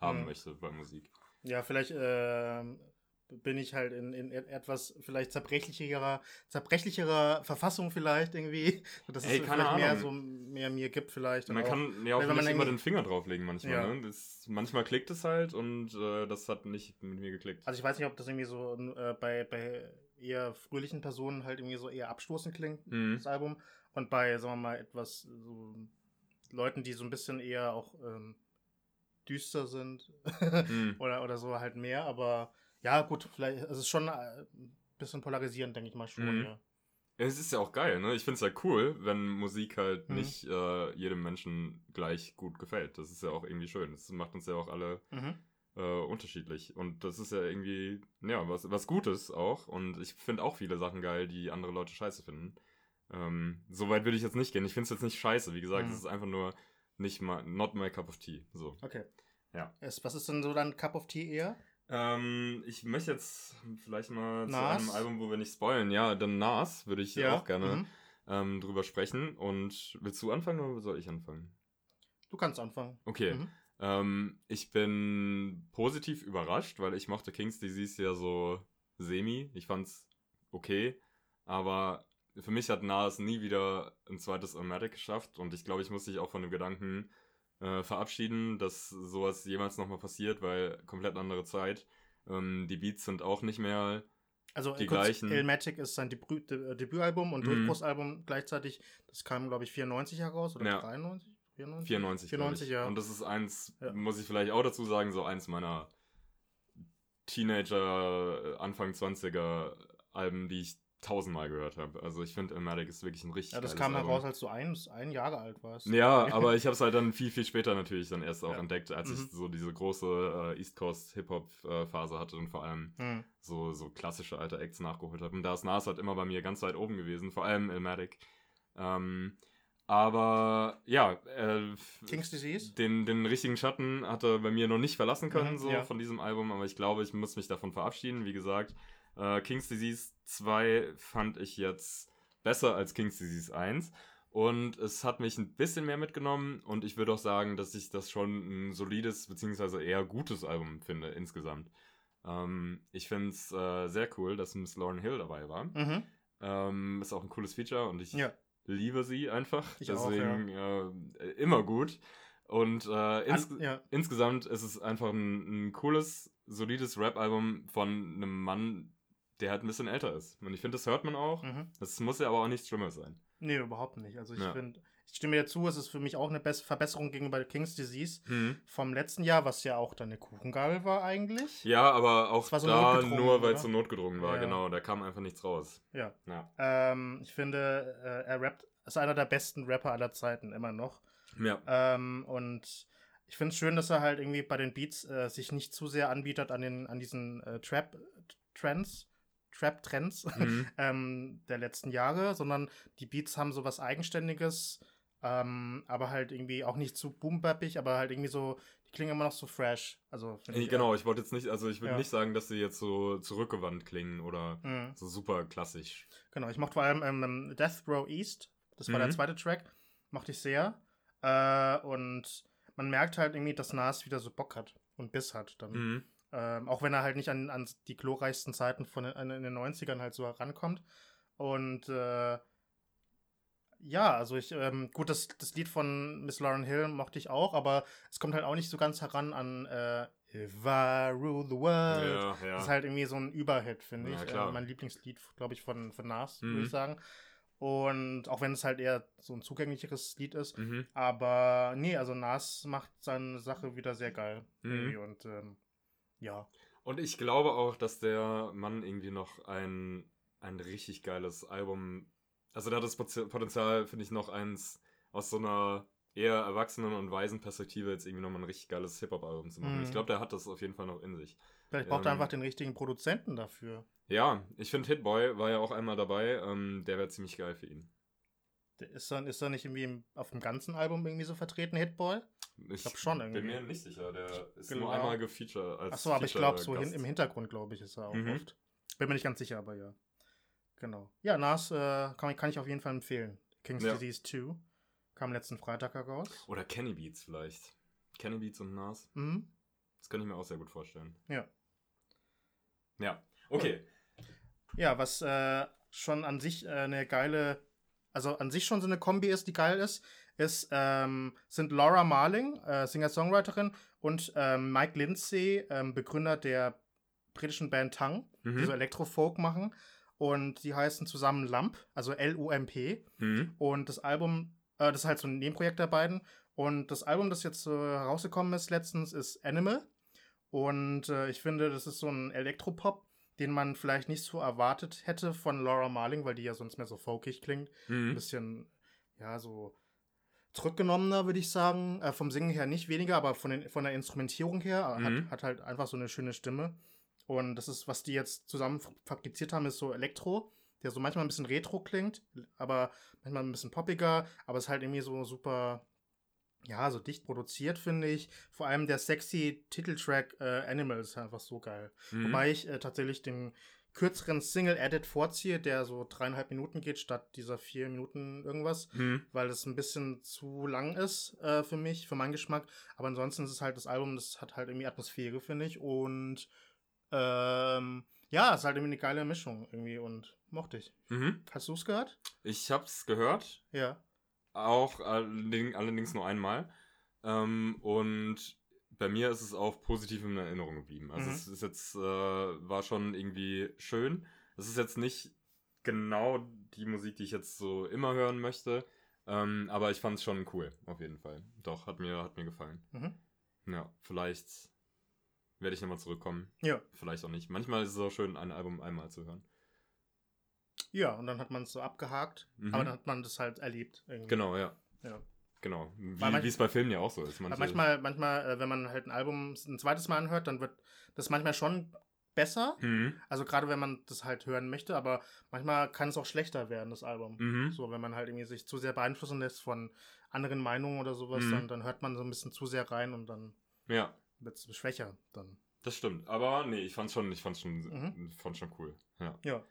haben mhm. möchte bei Musik. Ja, vielleicht äh, bin ich halt in, in etwas vielleicht zerbrechlicherer, zerbrechlicherer Verfassung vielleicht irgendwie. Dass Ey, es vielleicht Ahnung. mehr so mehr mir gibt vielleicht. Man kann ja auch nicht immer den Finger drauflegen manchmal. Ja. Ne? Das, manchmal klickt es halt und äh, das hat nicht mit mir geklickt. Also ich weiß nicht, ob das irgendwie so äh, bei, bei eher fröhlichen Personen halt irgendwie so eher abstoßend klingt, mhm. das Album. Und bei, sagen wir mal, etwas so Leuten, die so ein bisschen eher auch ähm, düster sind mhm. oder, oder so halt mehr. Aber ja, gut, vielleicht es ist schon ein äh, bisschen polarisierend, denke ich mal schon. Mhm. Ja. Es ist ja auch geil, ne? Ich finde es ja cool, wenn Musik halt mhm. nicht äh, jedem Menschen gleich gut gefällt. Das ist ja auch irgendwie schön. Das macht uns ja auch alle mhm. äh, unterschiedlich. Und das ist ja irgendwie, ja, was, was Gutes auch. Und ich finde auch viele Sachen geil, die andere Leute scheiße finden. Ähm, so weit würde ich jetzt nicht gehen. Ich finde es jetzt nicht scheiße. Wie gesagt, mhm. es ist einfach nur nicht mal, not my cup of tea. So. Okay. Ja. Was ist denn so dein Cup of Tea eher? Ähm, ich möchte jetzt vielleicht mal Nas? zu einem Album, wo wir nicht spoilen. Ja, dann Nas würde ich ja. auch gerne mhm. ähm, drüber sprechen. Und willst du anfangen oder soll ich anfangen? Du kannst anfangen. Okay. Mhm. Ähm, ich bin positiv überrascht, weil ich mochte King's Disease ja so semi. Ich fand's okay. Aber für mich hat Nas nie wieder ein zweites Automatic geschafft. Und ich glaube, ich muss sich auch von dem Gedanken äh, verabschieden, dass sowas jemals nochmal passiert, weil komplett andere Zeit. Ähm, die Beats sind auch nicht mehr also die kurz, gleichen. Elmatic ist sein Debüt, De Debütalbum und mhm. Durchbruchsalbum gleichzeitig. Das kam, glaube ich, 94 heraus oder ja. 93? 94? 94, 94 ja. Und das ist eins, ja. muss ich vielleicht auch dazu sagen, so eins meiner Teenager, äh, Anfang 20er Alben, die ich tausendmal gehört habe. Also ich finde, Ilmatic ist wirklich ein richtig Ja, das kam heraus, als du ein, ein Jahre alt warst. Ja, aber ich habe es halt dann viel, viel später natürlich dann erst auch ja. entdeckt, als mhm. ich so diese große äh, East Coast Hip-Hop-Phase hatte und vor allem mhm. so, so klassische alte Acts nachgeholt habe. Und da ist Nas halt immer bei mir ganz weit oben gewesen, vor allem Ilmatic. Ähm, aber ja, äh, King's Disease? Den, den richtigen Schatten hat er bei mir noch nicht verlassen können, mhm, so ja. von diesem Album, aber ich glaube, ich muss mich davon verabschieden. Wie gesagt, äh, King's Disease 2 fand ich jetzt besser als King's Disease 1. Und es hat mich ein bisschen mehr mitgenommen und ich würde auch sagen, dass ich das schon ein solides bzw. eher gutes Album finde insgesamt. Ähm, ich finde es äh, sehr cool, dass Miss Lauren Hill dabei war. Mhm. Ähm, ist auch ein cooles Feature und ich ja. liebe sie einfach. Ich Deswegen auch, ja. äh, immer gut. Und äh, ins An, ja. insgesamt ist es einfach ein, ein cooles, solides Rap-Album von einem Mann, der halt ein bisschen älter ist. Und ich finde, das hört man auch. Mhm. Das muss ja aber auch nichts Schlimmes sein. Nee, überhaupt nicht. Also ich ja. finde, ich stimme dir zu, es ist für mich auch eine bessere Verbesserung gegenüber King's Disease mhm. vom letzten Jahr, was ja auch deine Kuchengabel war eigentlich. Ja, aber auch so da nur, weil es so notgedrungen war, ja. genau. Da kam einfach nichts raus. Ja. ja. Ähm, ich finde, äh, er rappt, ist einer der besten Rapper aller Zeiten, immer noch. Ja. Ähm, und ich finde es schön, dass er halt irgendwie bei den Beats äh, sich nicht zu sehr anbietet an, den, an diesen äh, Trap-Trends Trap-Trends mhm. ähm, der letzten Jahre, sondern die Beats haben so was Eigenständiges, Ähm, aber halt irgendwie auch nicht zu boombappig, aber halt irgendwie so, die klingen immer noch so fresh. Also, ich, genau, ich wollte jetzt nicht, also ich würde ja. nicht sagen, dass sie jetzt so zurückgewandt klingen oder mhm. so super klassisch. Genau, ich mochte vor allem ähm, Death Row East, das war mhm. der zweite Track, mochte ich sehr. Äh, und man merkt halt irgendwie, dass Nas wieder so Bock hat und Biss hat. Dann. Ähm, auch wenn er halt nicht an, an die glorreichsten Zeiten von in, in den 90ern halt so herankommt. Und äh, ja, also ich, ähm, gut, das, das Lied von Miss Lauren Hill mochte ich auch, aber es kommt halt auch nicht so ganz heran an äh, If I Rule the World. Ja, ja. Das ist halt irgendwie so ein Überhit, finde ich. Äh, mein Lieblingslied, glaube ich, von, von Nas, mhm. würde ich sagen. Und auch wenn es halt eher so ein zugänglicheres Lied ist. Mhm. Aber nee, also Nas macht seine Sache wieder sehr geil. Mhm. Und ähm, ja. Und ich glaube auch, dass der Mann irgendwie noch ein, ein richtig geiles Album also da hat das Potenzial, finde ich, noch eins aus so einer eher erwachsenen und weisen Perspektive jetzt irgendwie nochmal ein richtig geiles Hip-Hop-Album zu machen. Mhm. Ich glaube, der hat das auf jeden Fall noch in sich. Vielleicht braucht ähm, er einfach den richtigen Produzenten dafür. Ja, ich finde Hitboy war ja auch einmal dabei. Ähm, der wäre ziemlich geil für ihn. Ist er, ist er nicht irgendwie auf dem ganzen Album irgendwie so vertreten, Hitboy? Ich glaube schon irgendwie. bin mir nicht sicher. Der ist genau. nur einmal gefeatured. Achso, aber ich glaube, so hin, im Hintergrund, glaube ich, ist er auch mhm. oft. Bin mir nicht ganz sicher, aber ja. Genau. Ja, Nas äh, kann, kann, ich auf jeden Fall empfehlen. King's ja. Disease 2 kam letzten Freitag heraus. Oder Kenny Beats vielleicht. Kenny Beats und Nas. Mhm. Das kann ich mir auch sehr gut vorstellen. Ja. Ja, okay. Ja, was äh, schon an sich äh, eine geile, also an sich schon so eine Kombi ist, die geil ist, ist, ähm, sind Laura Marling, äh, Singer-Songwriterin, und ähm, Mike Lindsay, ähm, Begründer der britischen Band Tang, mhm. die so Elektrofolk machen. Und die heißen zusammen Lump, also L-U-M-P. Mhm. Und das Album, äh, das ist halt so ein Nebenprojekt der beiden. Und das Album, das jetzt äh, rausgekommen ist letztens, ist Animal. Und äh, ich finde, das ist so ein Elektropop, den man vielleicht nicht so erwartet hätte von Laura Marling, weil die ja sonst mehr so folkig klingt. Mhm. Ein bisschen, ja, so zurückgenommener, würde ich sagen. Äh, vom Singen her nicht weniger, aber von, den, von der Instrumentierung her mhm. hat, hat halt einfach so eine schöne Stimme. Und das ist, was die jetzt zusammen fabriziert haben, ist so Elektro, der so manchmal ein bisschen retro klingt, aber manchmal ein bisschen poppiger, aber es ist halt irgendwie so super, ja, so dicht produziert, finde ich. Vor allem der sexy Titeltrack äh, Animal ist einfach so geil. Mhm. Wobei ich äh, tatsächlich den kürzeren Single-Edit vorziehe, der so dreieinhalb Minuten geht, statt dieser vier Minuten irgendwas, mhm. weil es ein bisschen zu lang ist äh, für mich, für meinen Geschmack. Aber ansonsten ist es halt das Album, das hat halt irgendwie Atmosphäre, finde ich. Und ähm, ja, es ist halt irgendwie eine geile Mischung irgendwie und mochte ich. Mhm. Hast du es gehört? Ich hab's gehört. Ja. Auch allerdings nur einmal. Ähm, und bei mir ist es auch positiv in Erinnerung geblieben. Also mhm. es ist jetzt, äh, war schon irgendwie schön. Es ist jetzt nicht genau die Musik, die ich jetzt so immer hören möchte. Ähm, aber ich fand es schon cool, auf jeden Fall. Doch, hat mir, hat mir gefallen. Mhm. Ja, vielleicht werde ich nochmal zurückkommen. Ja. Vielleicht auch nicht. Manchmal ist es auch schön, ein Album einmal zu hören. Ja, und dann hat man es so abgehakt, mhm. aber dann hat man das halt erlebt. Irgendwie. Genau, ja. Ja. Genau, wie es bei Filmen ja auch so ist. Manche manchmal, manchmal, äh, wenn man halt ein Album ein zweites Mal anhört, dann wird das manchmal schon besser. Mhm. Also gerade wenn man das halt hören möchte, aber manchmal kann es auch schlechter werden, das Album. Mhm. So, wenn man halt irgendwie sich zu sehr beeinflussen lässt von anderen Meinungen oder sowas, mhm. dann, dann hört man so ein bisschen zu sehr rein und dann. Ja wird es schwächer dann. Das stimmt, aber nee, ich fand's schon, ich fand's schon, mhm. fand's schon cool. Ja. ja.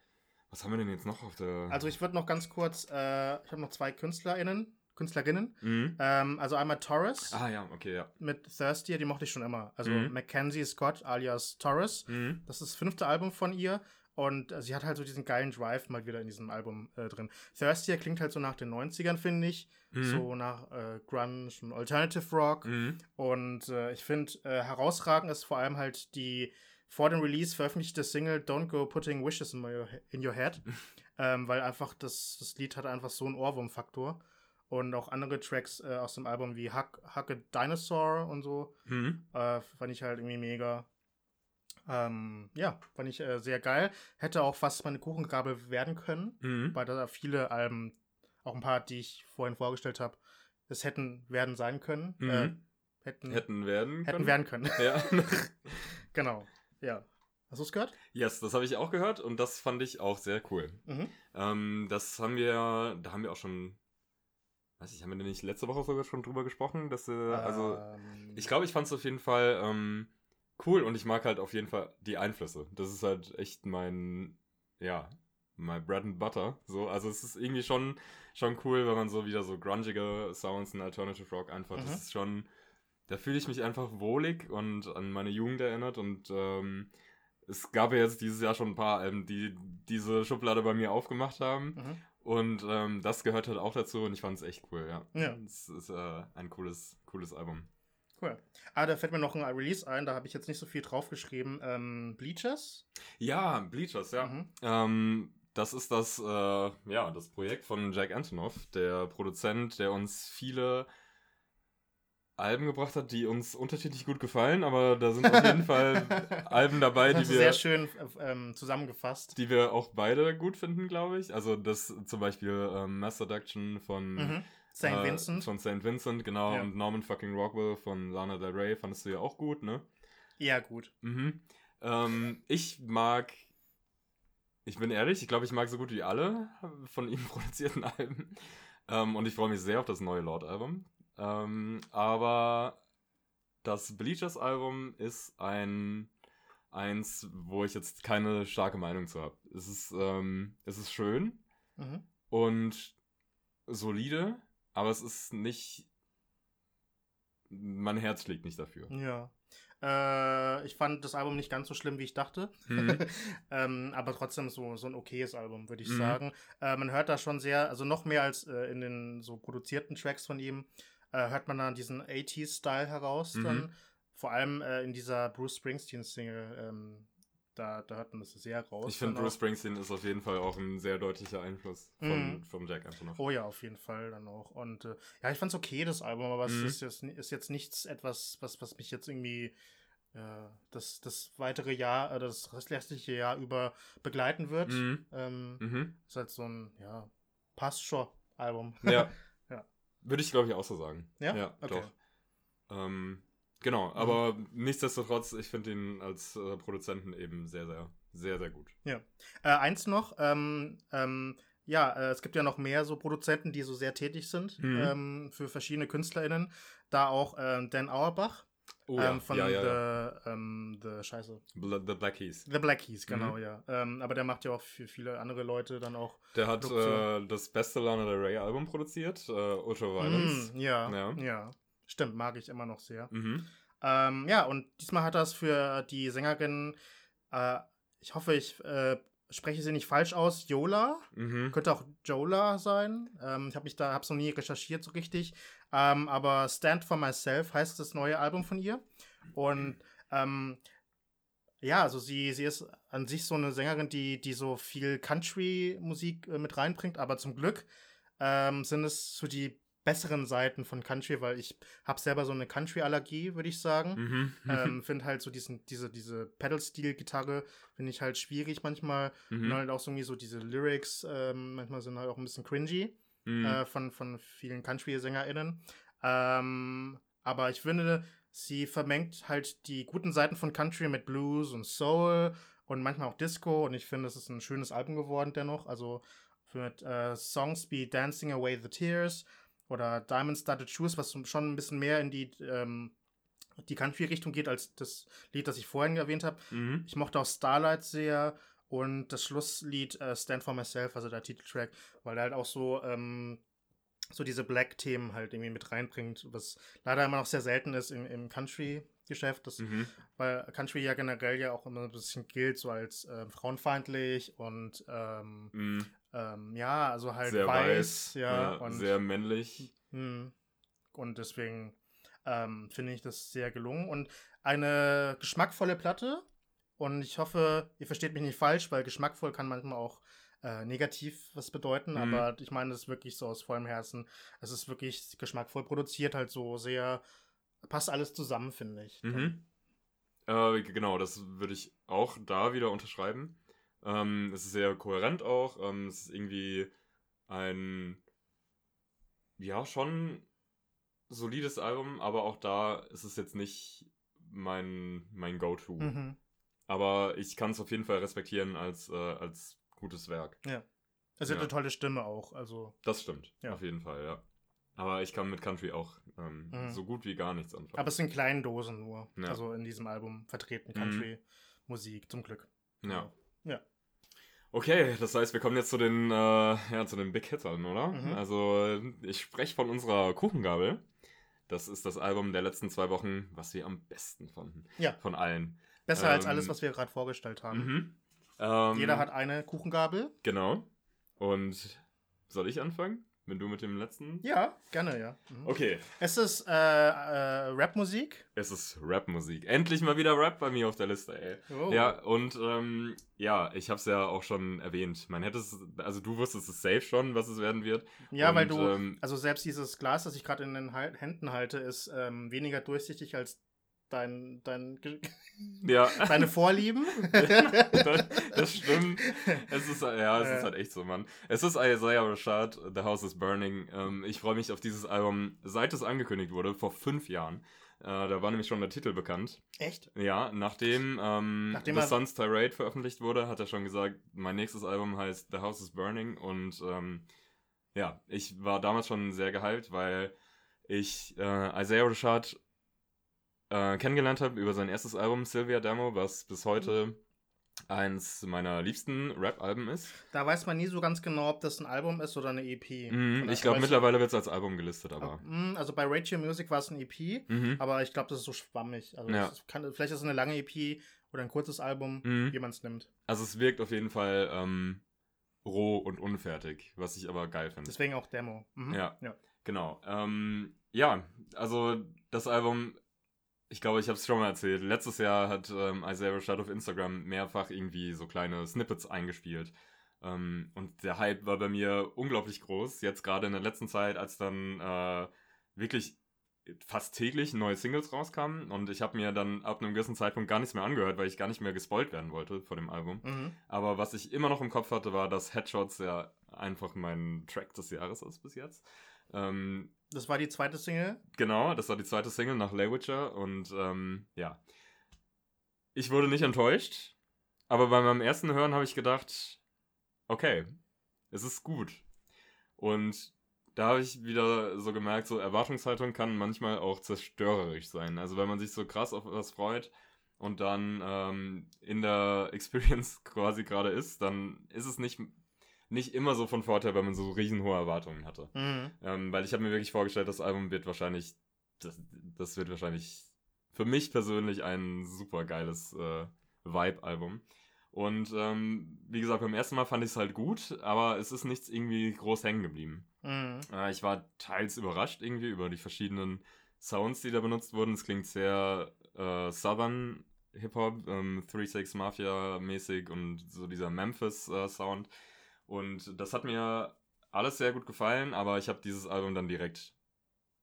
Was haben wir denn jetzt noch auf der. Also ich würde noch ganz kurz, äh, ich habe noch zwei KünstlerInnen, Künstlerinnen. Mhm. Ähm, also einmal Torres. Ah ja, okay, ja. Mit Thirsty, die mochte ich schon immer. Also mhm. Mackenzie Scott alias Torres. Mhm. Das ist das fünfte Album von ihr. Und äh, sie hat halt so diesen geilen Drive mal wieder in diesem Album äh, drin. Thirsty klingt halt so nach den 90ern, finde ich. Mhm. So nach äh, Grunge und Alternative Rock. Mhm. Und äh, ich finde, äh, herausragend ist vor allem halt die vor dem Release veröffentlichte Single Don't Go Putting Wishes in, my, in Your Head. ähm, weil einfach das, das Lied hat einfach so einen Ohrwurmfaktor. Und auch andere Tracks äh, aus dem Album wie Hug, Hug a Dinosaur und so. Mhm. Äh, fand ich halt irgendwie mega. Ähm, ja, fand ich äh, sehr geil. Hätte auch fast meine Kuchengabel werden können, mhm. weil da viele Alben auch ein paar, die ich vorhin vorgestellt habe, es hätten werden sein können. Mhm. Äh, hätten, hätten werden hätten werden können. Ja. genau. Ja. Hast du es gehört? Yes, das habe ich auch gehört und das fand ich auch sehr cool. Mhm. Ähm, das haben wir, da haben wir auch schon weiß ich, haben wir denn nicht letzte Woche sogar schon drüber gesprochen? Dass, äh, also, ähm, ich glaube, ich fand es auf jeden Fall ähm, cool und ich mag halt auf jeden Fall die Einflüsse. Das ist halt echt mein, ja, my bread and butter. So, also es ist irgendwie schon, schon cool, wenn man so wieder so grungige Sounds in Alternative Rock einfach, mhm. das ist schon, da fühle ich mich einfach wohlig und an meine Jugend erinnert und ähm, es gab ja jetzt dieses Jahr schon ein paar Alben, die diese Schublade bei mir aufgemacht haben. Mhm. Und ähm, das gehört halt auch dazu und ich fand es echt cool, ja. Ja. Es ist äh, ein cooles, cooles Album. Cool. Ah, da fällt mir noch ein Release ein, da habe ich jetzt nicht so viel draufgeschrieben. Ähm, Bleachers? Ja, Bleachers, ja. Mhm. Ähm, das ist das, äh, ja, das Projekt von Jack Antonoff, der Produzent, der uns viele Alben gebracht hat, die uns unterschiedlich gut gefallen, aber da sind auf jeden Fall Alben dabei, die wir. Sehr schön ähm, zusammengefasst. Die wir auch beide gut finden, glaube ich. Also das zum Beispiel ähm, Mass Seduction von mhm. St. Äh, Vincent. Von St. Vincent, genau. Ja. Und Norman fucking Rockwell von Lana Del Rey fandest du ja auch gut, ne? Ja, gut. Mhm. Ähm, ich mag. Ich bin ehrlich, ich glaube, ich mag so gut wie alle von ihm produzierten Alben. Ähm, und ich freue mich sehr auf das neue Lord-Album. Ähm, aber das Bleachers-Album ist ein eins, wo ich jetzt keine starke Meinung zu habe. Es ist, ähm, es ist schön mhm. und solide, aber es ist nicht. Mein Herz schlägt nicht dafür. Ja. Äh, ich fand das Album nicht ganz so schlimm, wie ich dachte. Mhm. ähm, aber trotzdem so, so ein okayes Album, würde ich mhm. sagen. Äh, man hört da schon sehr, also noch mehr als äh, in den so produzierten Tracks von ihm, äh, hört man dann diesen 80s-Style heraus. Mhm. Dann. Vor allem äh, in dieser Bruce Springsteen-Single. Ähm, da, da hört man das sehr raus. Ich finde, Bruce Springsteen ist auf jeden Fall auch ein sehr deutlicher Einfluss von, mhm. vom Jack Antonoff. Oh ja, auf jeden Fall dann auch. Und äh, ja, ich fand es okay, das Album, aber mhm. es ist jetzt, ist jetzt nichts etwas, was, was mich jetzt irgendwie äh, das, das weitere Jahr, äh, das restliche Jahr über begleiten wird. Mhm. Ähm, mhm. Ist halt so ein, ja, passt schon Album. Ja. Würde ich, glaube ich, auch so sagen. Ja? Ja, okay. doch. Ähm, genau, mhm. aber mhm. nichtsdestotrotz, ich finde ihn als äh, Produzenten eben sehr, sehr, sehr, sehr gut. Ja. Äh, eins noch, ähm, ähm, ja, äh, es gibt ja noch mehr so Produzenten, die so sehr tätig sind mhm. ähm, für verschiedene KünstlerInnen. Da auch äh, Dan Auerbach, Oh, ja. ähm, von ja, ja, the, ähm, the Scheiße. The Black Keys. The Black Keys, genau, mhm. ja. Ähm, aber der macht ja auch für viele andere Leute dann auch. Der hat äh, das beste Lana Del Rey Album produziert, äh, Ultraviolence. Mm, ja, ja, ja. Stimmt, mag ich immer noch sehr. Mhm. Ähm, ja, und diesmal hat das für die Sängerin, äh, ich hoffe, ich äh, spreche sie nicht falsch aus, Yola. Mhm. Könnte auch Jola sein. Ähm, ich habe mich da, hab's noch nie recherchiert so richtig. Ähm, aber Stand for Myself heißt das neue Album von ihr. Und ähm, ja, also sie, sie ist an sich so eine Sängerin, die, die so viel Country-Musik äh, mit reinbringt, aber zum Glück ähm, sind es so die besseren Seiten von Country, weil ich habe selber so eine Country-Allergie, würde ich sagen. Mhm. Ähm, finde halt so diesen, diese, diese Pedal-Steel-Gitarre finde ich halt schwierig manchmal. Mhm. Und halt auch so irgendwie so diese Lyrics, ähm, manchmal sind halt auch ein bisschen cringy mhm. äh, von, von vielen Country-SängerInnen. Ähm, aber ich finde, sie vermengt halt die guten Seiten von Country mit Blues und Soul und manchmal auch Disco. Und ich finde, es ist ein schönes Album geworden dennoch. Also mit äh, Songs wie Dancing Away the Tears oder Diamond Studded Shoes, was schon ein bisschen mehr in die, ähm, die Country-Richtung geht als das Lied, das ich vorhin erwähnt habe. Mhm. Ich mochte auch Starlight sehr und das Schlusslied äh, Stand for Myself, also der Titeltrack, weil er halt auch so, ähm, so diese Black-Themen halt irgendwie mit reinbringt, was leider immer noch sehr selten ist im, im Country-Geschäft, mhm. weil Country ja generell ja auch immer ein bisschen gilt, so als äh, frauenfeindlich und ähm, mhm. Ähm, ja, also halt sehr weiß, weiß ja, ja, und sehr männlich. Mh. Und deswegen ähm, finde ich das sehr gelungen und eine geschmackvolle Platte. Und ich hoffe, ihr versteht mich nicht falsch, weil geschmackvoll kann manchmal auch äh, negativ was bedeuten, mhm. aber ich meine das ist wirklich so aus vollem Herzen. Es ist wirklich geschmackvoll produziert, halt so sehr, passt alles zusammen, finde ich. Mhm. Äh, genau, das würde ich auch da wieder unterschreiben. Ähm, es ist sehr kohärent auch. Ähm, es ist irgendwie ein, ja, schon solides Album, aber auch da ist es jetzt nicht mein, mein Go-To. Mhm. Aber ich kann es auf jeden Fall respektieren als, äh, als gutes Werk. Ja. Es hat ja. eine tolle Stimme auch, also. Das stimmt, ja. auf jeden Fall, ja. Aber ich kann mit Country auch ähm, mhm. so gut wie gar nichts anfangen. Aber es sind kleinen Dosen nur. Ja. Also in diesem Album vertreten mhm. Country-Musik, zum Glück. Ja. Ja. Okay, das heißt, wir kommen jetzt zu den, äh, ja, zu den Big Hittern, oder? Mhm. Also, ich spreche von unserer Kuchengabel. Das ist das Album der letzten zwei Wochen, was wir am besten fanden. Ja. Von allen. Besser ähm, als alles, was wir gerade vorgestellt haben. Mhm. Ähm, Jeder hat eine Kuchengabel. Genau. Und soll ich anfangen? Wenn du mit dem letzten? Ja, gerne, ja. Mhm. Okay. Es ist äh, äh, Rap-Musik. Es ist Rap-Musik. Endlich mal wieder Rap bei mir auf der Liste, ey. Oh. Ja, und ähm, ja, ich hab's ja auch schon erwähnt. Man hätte es, also du wusstest es safe schon, was es werden wird. Ja, und, weil du, ähm, also selbst dieses Glas, das ich gerade in den Händen halte, ist ähm, weniger durchsichtig als dein, dein, ja. deine Vorlieben. das stimmt. Es ist, ja, es ist halt echt so, Mann. Es ist Isaiah Rashad, The House is Burning. Ähm, ich freue mich auf dieses Album, seit es angekündigt wurde, vor fünf Jahren. Äh, da war nämlich schon der Titel bekannt. Echt? Ja, nachdem, ähm, nachdem The Sun's Tirade veröffentlicht wurde, hat er schon gesagt, mein nächstes Album heißt The House is Burning. Und ähm, ja, ich war damals schon sehr gehypt, weil ich äh, Isaiah Rashad äh, kennengelernt habe über sein erstes Album Sylvia Demo, was bis heute eins meiner liebsten Rap-Alben ist. Da weiß man nie so ganz genau, ob das ein Album ist oder eine EP. Mhm, ich glaube, mittlerweile wird es als Album gelistet, aber. Mhm, also bei Radio Music war es ein EP, mhm. aber ich glaube, das ist so schwammig. Also ja. kann, vielleicht ist es eine lange EP oder ein kurzes Album, mhm. wie man es nimmt. Also es wirkt auf jeden Fall ähm, roh und unfertig, was ich aber geil finde. Deswegen auch Demo. Mhm. Ja, ja, genau. Ähm, ja, also das Album ich glaube, ich habe es schon mal erzählt. Letztes Jahr hat ähm, Isaiah Rashad auf Instagram mehrfach irgendwie so kleine Snippets eingespielt. Ähm, und der Hype war bei mir unglaublich groß. Jetzt gerade in der letzten Zeit, als dann äh, wirklich fast täglich neue Singles rauskamen. Und ich habe mir dann ab einem gewissen Zeitpunkt gar nichts mehr angehört, weil ich gar nicht mehr gespoilt werden wollte vor dem Album. Mhm. Aber was ich immer noch im Kopf hatte, war, dass Headshots ja einfach mein Track des Jahres ist bis jetzt. Ähm, das war die zweite Single? Genau, das war die zweite Single nach Witcher und ähm, ja. Ich wurde nicht enttäuscht, aber bei meinem ersten Hören habe ich gedacht, okay, es ist gut. Und da habe ich wieder so gemerkt, so Erwartungshaltung kann manchmal auch zerstörerisch sein. Also wenn man sich so krass auf was freut und dann ähm, in der Experience quasi gerade ist, dann ist es nicht nicht immer so von Vorteil, weil man so riesenhohe Erwartungen hatte. Mhm. Ähm, weil ich habe mir wirklich vorgestellt, das Album wird wahrscheinlich, das, das wird wahrscheinlich für mich persönlich ein super geiles äh, Vibe-Album. Und ähm, wie gesagt, beim ersten Mal fand ich es halt gut, aber es ist nichts irgendwie groß hängen geblieben. Mhm. Äh, ich war teils überrascht irgendwie über die verschiedenen Sounds, die da benutzt wurden. Es klingt sehr äh, Southern Hip-Hop, ähm, 3-6 Mafia mäßig und so dieser Memphis-Sound. Äh, und das hat mir alles sehr gut gefallen, aber ich habe dieses Album dann direkt,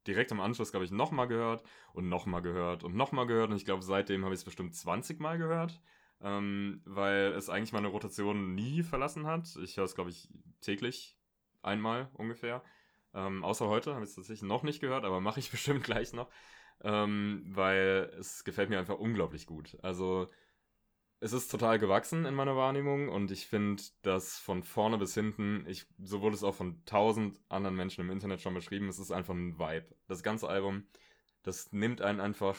direkt im Anschluss, glaube ich, nochmal gehört und nochmal gehört und nochmal gehört. Und ich glaube, seitdem habe ich es bestimmt 20 Mal gehört, ähm, weil es eigentlich meine Rotation nie verlassen hat. Ich höre es, glaube ich, täglich einmal ungefähr. Ähm, außer heute habe ich es tatsächlich noch nicht gehört, aber mache ich bestimmt gleich noch, ähm, weil es gefällt mir einfach unglaublich gut. Also es ist total gewachsen in meiner Wahrnehmung und ich finde das von vorne bis hinten, ich, so wurde es auch von tausend anderen Menschen im Internet schon beschrieben, es ist einfach ein Vibe. Das ganze Album, das nimmt einen einfach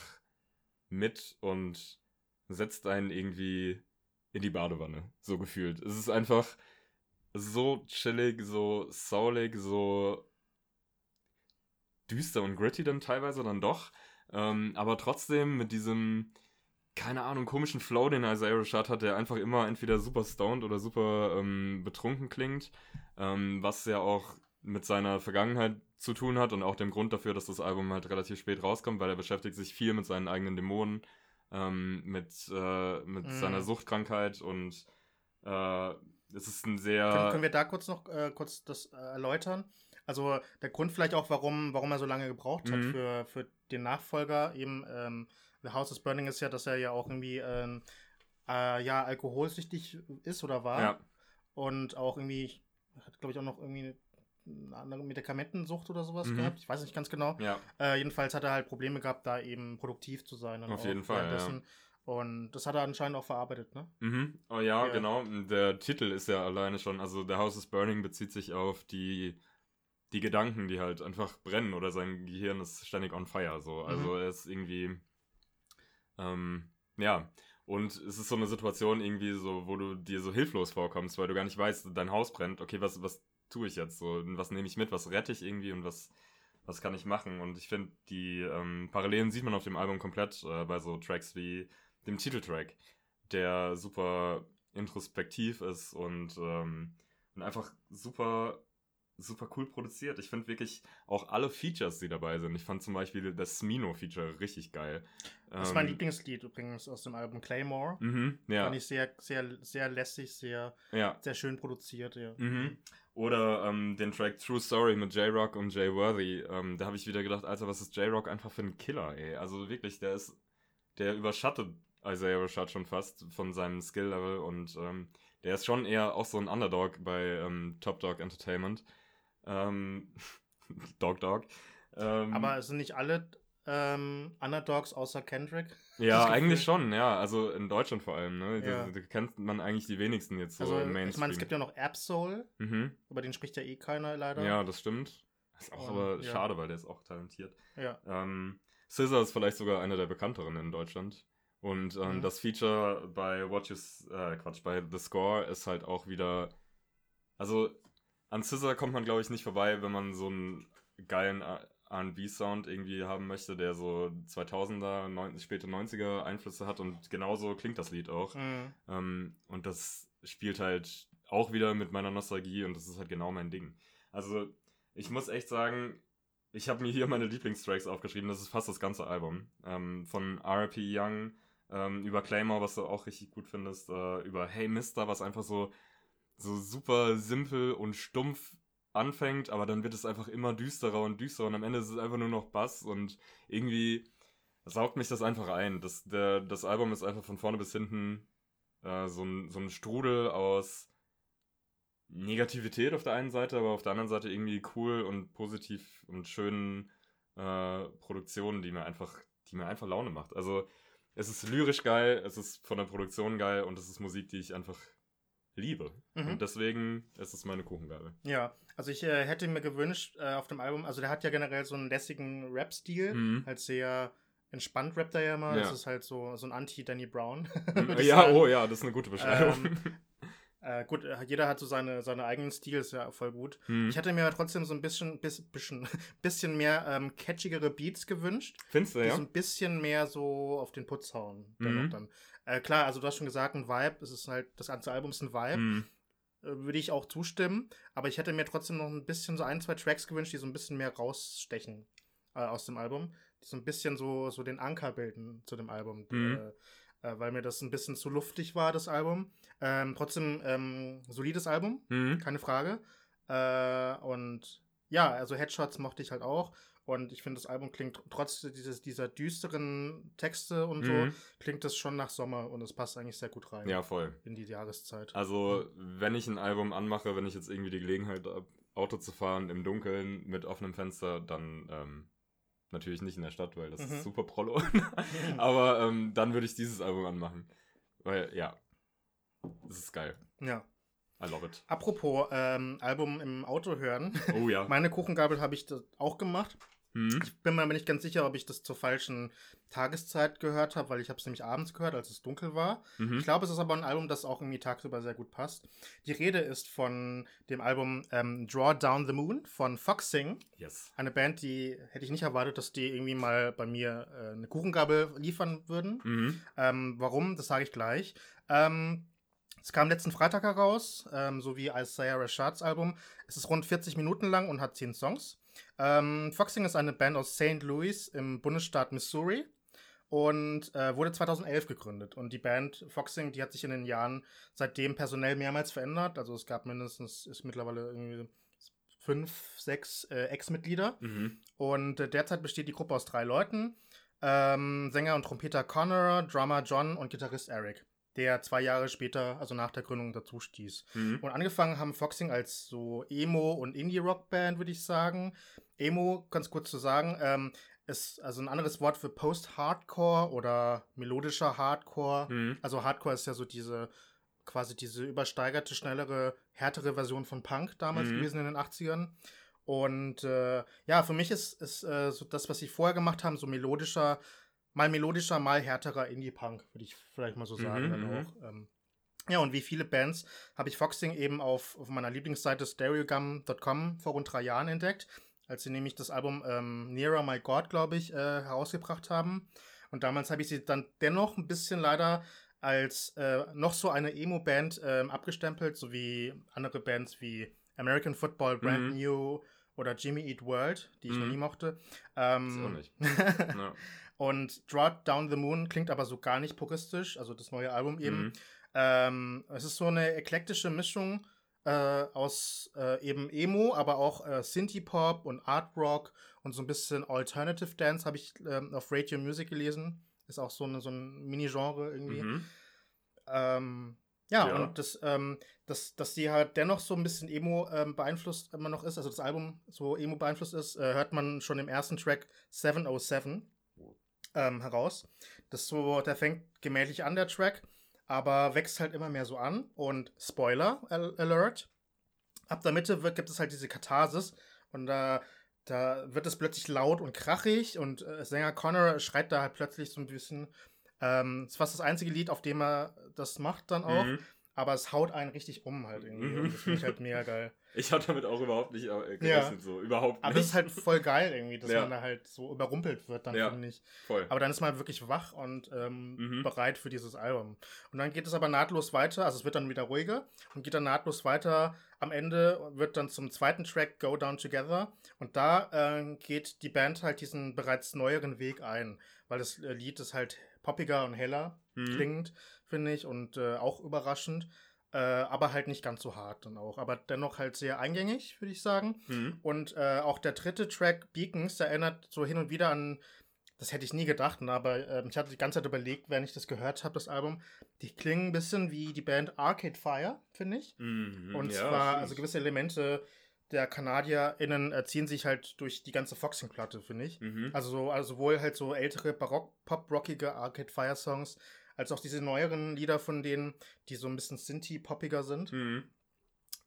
mit und setzt einen irgendwie in die Badewanne, so gefühlt. Es ist einfach so chillig, so soulig, so düster und gritty dann teilweise dann doch, ähm, aber trotzdem mit diesem keine Ahnung, komischen Flow, den Isaiah Rashad hat, der einfach immer entweder super stoned oder super ähm, betrunken klingt, ähm, was ja auch mit seiner Vergangenheit zu tun hat und auch dem Grund dafür, dass das Album halt relativ spät rauskommt, weil er beschäftigt sich viel mit seinen eigenen Dämonen, ähm, mit, äh, mit mm. seiner Suchtkrankheit und äh, es ist ein sehr... Können, können wir da kurz noch äh, kurz das äh, erläutern? Also der Grund vielleicht auch, warum, warum er so lange gebraucht hat mhm. für, für den Nachfolger, eben ähm, The House is Burning ist ja, dass er ja auch irgendwie ähm, äh, ja, alkoholsüchtig ist oder war. Ja. Und auch irgendwie, hat glaube ich auch noch irgendwie eine andere Medikamentensucht oder sowas mhm. gehabt. Ich weiß nicht ganz genau. Ja. Äh, jedenfalls hat er halt Probleme gehabt, da eben produktiv zu sein. Auf jeden Fall. Ja. Und das hat er anscheinend auch verarbeitet, ne? Mhm. Oh ja, ja, genau. Der Titel ist ja alleine schon, also The House is Burning bezieht sich auf die die Gedanken, die halt einfach brennen oder sein Gehirn ist ständig on fire. So. Also mhm. er ist irgendwie, ähm, ja. Und es ist so eine Situation irgendwie so, wo du dir so hilflos vorkommst, weil du gar nicht weißt, dein Haus brennt. Okay, was, was tue ich jetzt so? Was nehme ich mit? Was rette ich irgendwie und was, was kann ich machen? Und ich finde, die ähm, Parallelen sieht man auf dem Album komplett äh, bei so Tracks wie dem Titeltrack, der super introspektiv ist und, ähm, und einfach super super cool produziert. Ich finde wirklich auch alle Features, die dabei sind. Ich fand zum Beispiel das Smino-Feature richtig geil. Das ist mein ähm, Lieblingslied übrigens aus dem Album Claymore. Mhm, ja. Fand ich sehr, sehr, sehr lässig, sehr, ja. sehr schön produziert, ja. Mhm. Oder ähm, den Track True Story mit J-Rock und Jay Worthy. Ähm, da habe ich wieder gedacht, Alter, was ist J-Rock einfach für ein Killer, ey. Also wirklich, der ist, der überschattet Isaiah Rashad schon fast von seinem Skill-Level und ähm, der ist schon eher auch so ein Underdog bei ähm, Top Dog Entertainment. Ähm, Dog Dog. Ähm, Aber sind nicht alle ähm, Underdogs außer Kendrick? Ja, eigentlich schon, ja. Also in Deutschland vor allem, ne? Ja. Da, da, kennt man eigentlich die wenigsten jetzt so also, im Mainstream. Ich meine, es gibt ja noch Absol, mhm. über den spricht ja eh keiner leider. Ja, das stimmt. Das ist auch um, aber ja. schade, weil der ist auch talentiert. Ja. Ähm, Scissor ist vielleicht sogar einer der bekannteren in Deutschland. Und ähm, mhm. das Feature bei What You, äh, Quatsch, bei The Score ist halt auch wieder, also an Scissor kommt man, glaube ich, nicht vorbei, wenn man so einen geilen R&B-Sound irgendwie haben möchte, der so 2000er, 90, späte 90er Einflüsse hat und genauso klingt das Lied auch. Mhm. Ähm, und das spielt halt auch wieder mit meiner Nostalgie und das ist halt genau mein Ding. Also ich muss echt sagen, ich habe mir hier meine Lieblingstracks aufgeschrieben, das ist fast das ganze Album. Ähm, von R.P. Young ähm, über Claymore, was du auch richtig gut findest, äh, über Hey Mister, was einfach so so super simpel und stumpf anfängt, aber dann wird es einfach immer düsterer und düsterer und am Ende ist es einfach nur noch Bass und irgendwie saugt mich das einfach ein. Das, der, das Album ist einfach von vorne bis hinten äh, so, ein, so ein Strudel aus Negativität auf der einen Seite, aber auf der anderen Seite irgendwie cool und positiv und schönen äh, Produktionen, die mir einfach, die mir einfach Laune macht. Also es ist lyrisch geil, es ist von der Produktion geil und es ist Musik, die ich einfach liebe. Mhm. Und deswegen ist es meine Kuchengabe. Ja, also ich äh, hätte mir gewünscht äh, auf dem Album, also der hat ja generell so einen lässigen Rap-Stil, mhm. halt sehr entspannt rappt er ja mal. Ja. Das ist halt so, so ein Anti-Danny Brown. ja, sagen. oh ja, das ist eine gute Beschreibung. Ähm, äh, gut, äh, jeder hat so seine, seine eigenen Stil, ist ja voll gut. Mhm. Ich hätte mir trotzdem so ein bisschen, bis, bisschen, bisschen mehr ähm, catchigere Beats gewünscht. Findest du, ja? Die so ein bisschen mehr so auf den Putz hauen. Mhm. Dann. Äh, klar, also du hast schon gesagt, ein Vibe, es ist halt, das ganze Album ist ein Vibe. Mhm. Äh, würde ich auch zustimmen. Aber ich hätte mir trotzdem noch ein bisschen so ein, zwei Tracks gewünscht, die so ein bisschen mehr rausstechen äh, aus dem Album. Die so ein bisschen so, so den Anker bilden zu dem Album. Mhm. Äh, äh, weil mir das ein bisschen zu luftig war, das Album. Ähm, trotzdem ähm, solides Album, mhm. keine Frage. Äh, und ja, also Headshots mochte ich halt auch. Und ich finde, das Album klingt trotz dieses, dieser düsteren Texte und mhm. so, klingt das schon nach Sommer und es passt eigentlich sehr gut rein. Ja, voll. In die Jahreszeit. Also, wenn ich ein Album anmache, wenn ich jetzt irgendwie die Gelegenheit habe, Auto zu fahren im Dunkeln mit offenem Fenster, dann ähm, natürlich nicht in der Stadt, weil das mhm. ist super Prollo. Aber ähm, dann würde ich dieses Album anmachen. Weil, ja, das ist geil. Ja. I love it. Apropos ähm, Album im Auto hören. Oh ja. Meine Kuchengabel habe ich das auch gemacht. Hm. Ich bin mir nicht ganz sicher, ob ich das zur falschen Tageszeit gehört habe, weil ich habe es nämlich abends gehört, als es dunkel war. Mhm. Ich glaube, es ist aber ein Album, das auch irgendwie tagsüber sehr gut passt. Die Rede ist von dem Album ähm, Draw Down the Moon von Foxing. Yes. Eine Band, die hätte ich nicht erwartet, dass die irgendwie mal bei mir äh, eine Kuchengabel liefern würden. Mhm. Ähm, warum? Das sage ich gleich. Ähm, es kam letzten Freitag heraus, ähm, so wie Isaiah Rashads Album. Es ist rund 40 Minuten lang und hat 10 Songs. Ähm, Foxing ist eine Band aus St. Louis im Bundesstaat Missouri und äh, wurde 2011 gegründet. Und die Band Foxing, die hat sich in den Jahren seitdem personell mehrmals verändert. Also es gab mindestens, ist mittlerweile irgendwie fünf, sechs äh, Ex-Mitglieder. Mhm. Und äh, derzeit besteht die Gruppe aus drei Leuten. Ähm, Sänger und Trompeter Connor, Drummer John und Gitarrist Eric der zwei Jahre später, also nach der Gründung, dazu stieß. Mhm. Und angefangen haben Foxing als so Emo- und Indie-Rock-Band, würde ich sagen. Emo, ganz kurz zu sagen, ähm, ist also ein anderes Wort für Post-Hardcore oder melodischer Hardcore. Mhm. Also Hardcore ist ja so diese quasi diese übersteigerte, schnellere, härtere Version von Punk damals mhm. gewesen in den 80ern. Und äh, ja, für mich ist, ist äh, so das, was sie vorher gemacht haben, so melodischer, mal melodischer, mal härterer Indie-Punk, würde ich vielleicht mal so sagen. Mhm, dann mhm. auch. Ähm, ja, und wie viele Bands habe ich Foxing eben auf, auf meiner Lieblingsseite stereogum.com vor rund drei Jahren entdeckt, als sie nämlich das Album ähm, Nearer My God, glaube ich, äh, herausgebracht haben. Und damals habe ich sie dann dennoch ein bisschen leider als äh, noch so eine Emo-Band ähm, abgestempelt, so wie andere Bands wie American Football, Brand Mhm. New oder Jimmy Eat World, die ich noch Mhm. nie mochte. Ähm, nicht. Ja. und Draw Down the Moon klingt aber so gar nicht puristisch, also das neue Album eben. Mhm. Ähm, es ist so eine eklektische Mischung äh, aus äh, eben Emo, aber auch äh, Synthie-Pop und Art Rock und so ein bisschen Alternative Dance habe ich ähm, auf Radio Music gelesen. Ist auch so, eine, so ein Mini-Genre irgendwie. Mhm. Ähm, ja, Ja. und das, ähm, dass, dass die halt dennoch so ein bisschen Emo ähm, beeinflusst immer noch ist, also das Album so Emo beeinflusst ist, äh, hört man schon im ersten Track 707 ähm, heraus. Das so, der fängt gemächlich an, der Track, aber wächst halt immer mehr so an. Und Spoiler Al Alert, ab der Mitte wird, gibt es halt diese Katharsis und da, da wird es plötzlich laut und krachig und äh, Sänger Connor schreit da halt plötzlich so ein bisschen. Ähm, ist fast das einzige Lied, auf dem er das macht dann auch. Mhm. Aber es haut einen richtig um halt irgendwie. Mhm. Das finde ich halt mega geil. Ich habe damit auch überhaupt nicht äh, gerechnet, so. Überhaupt Aber nicht. es ist halt voll geil irgendwie, dass Ja. man da halt so überrumpelt wird, dann Ja. finde ich. Voll. Aber dann ist man wirklich wach und ähm, Mhm. bereit für dieses Album. Und dann geht es aber nahtlos weiter, also es wird dann wieder ruhiger und geht dann nahtlos weiter. Am Ende wird dann zum zweiten Track Go Down Together und da äh, geht die Band halt diesen bereits neueren Weg ein, weil das äh, Lied ist halt poppiger und heller Mhm. klingt, finde ich, und äh, auch überraschend. Äh, aber halt nicht ganz so hart dann auch. Aber dennoch halt sehr eingängig, würde ich sagen. Mhm. Und äh, auch der dritte Track, Beacons, der erinnert so hin und wieder an, das hätte ich nie gedacht, ne, aber äh, ich hatte die ganze Zeit überlegt, wenn ich das gehört habe, das Album, die klingen ein bisschen wie die Band Arcade Fire, finde ich. Mhm. Und Ja, zwar, also gewisse Elemente der KanadierInnen äh, ziehen sich halt durch die ganze Foxing-Platte, finde ich. Mhm. Also, so, also sowohl halt so ältere Barock-Pop-rockige Arcade Fire Songs, als auch diese neueren Lieder von denen, die so ein bisschen Synthie-poppiger sind Mhm.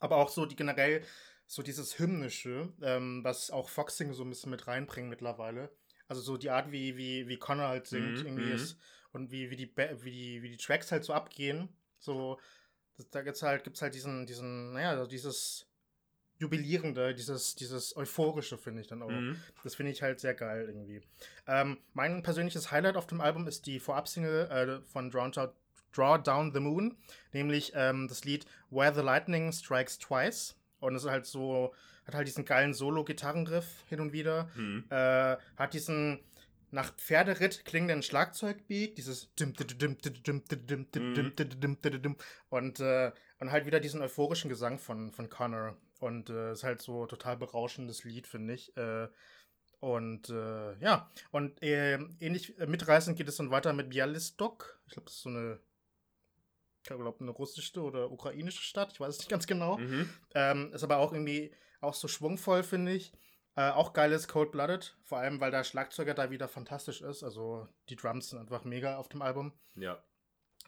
aber auch so die generell so dieses hymnische, ähm, was auch Foxing so ein bisschen mit reinbringt mittlerweile. Also so die Art, wie, wie, wie Connor halt singt, Mhm, irgendwie mhm. ist und wie, wie, die, wie, die, wie die Tracks halt so abgehen. So, da gibt's halt, gibt's halt diesen, diesen, naja, also dieses Jubilierende, dieses, dieses Euphorische finde ich dann auch. Mhm. Das finde ich halt sehr geil irgendwie. Ähm, mein persönliches Highlight auf dem Album ist die Vorab-Single äh, von Drowned Out Draw Down the Moon, nämlich ähm, das Lied Where the Lightning Strikes Twice. Und es ist halt so, hat halt diesen geilen Solo-Gitarrenriff hin und wieder. Mhm. Äh, hat diesen nach Pferderitt klingenden Schlagzeugbeat, dieses mhm. und, äh, und halt wieder diesen euphorischen Gesang von, von Connor. Und äh, ist halt so total berauschendes Lied, finde ich. Äh, und äh, ja, und äh, ähnlich äh, mitreißend geht es dann weiter mit Bialystok. Ich glaube, das ist so eine, ich glaube, eine russische oder ukrainische Stadt. Ich weiß es nicht ganz genau. Mhm. Ähm, ist aber auch irgendwie auch so schwungvoll, finde ich. Äh, auch geiles Cold Blooded, vor allem weil der Schlagzeuger da wieder fantastisch ist. Also die Drums sind einfach mega auf dem Album. Ja.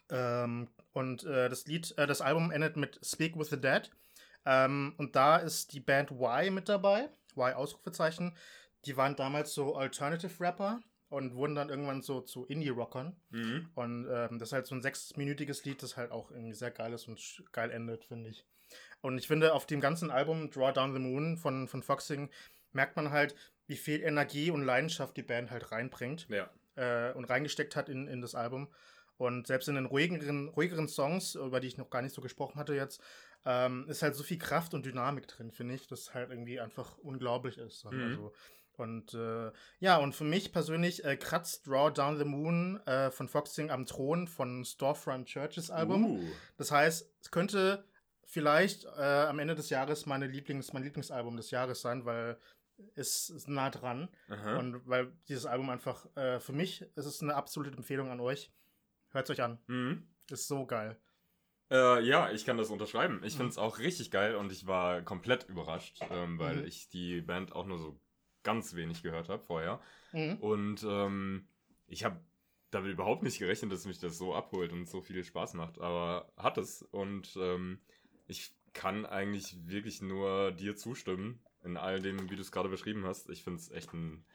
Ähm, und äh, das Lied, äh, das Album endet mit Speak with the Dead. Ähm, und da ist die Band Y mit dabei. Y Ausrufezeichen. Die waren damals so Alternative Rapper und wurden dann irgendwann so zu Indie-Rockern. Mhm. Und ähm, das ist halt so ein sechsminütiges Lied, das halt auch irgendwie sehr geil ist und geil endet, finde ich. Und ich finde, auf dem ganzen Album Draw Down the Moon von, von Foxing merkt man halt, wie viel Energie und Leidenschaft die Band halt reinbringt Ja. äh, und reingesteckt hat in, in das Album. Und selbst in den ruhigeren, ruhigeren Songs, über die ich noch gar nicht so gesprochen hatte jetzt, ähm, ist halt so viel Kraft und Dynamik drin, finde ich, dass halt irgendwie einfach unglaublich ist. Mhm. Also, und äh, ja, und für mich persönlich äh, kratzt Draw Down the Moon äh, von Foxing am Thron von Storefront Churches Album. Uh. Das heißt, es könnte vielleicht äh, am Ende des Jahres meine Lieblings, mein Lieblingsalbum des Jahres sein, weil es ist nah dran. Aha. Und weil dieses Album einfach, äh, für mich ist es eine absolute Empfehlung an euch. Hört es euch an. Mhm. Ist so geil. Äh, ja, ich kann das unterschreiben. Ich Mhm. finde es auch richtig geil und ich war komplett überrascht, ähm, weil Mhm. ich die Band auch nur so ganz wenig gehört habe vorher. Mhm. Und ähm, ich habe damit überhaupt nicht gerechnet, dass mich das so abholt und so viel Spaß macht. Aber hat es. Und ähm, ich kann eigentlich wirklich nur dir zustimmen. in all dem, wie du es gerade beschrieben hast. Ich finde es echt ein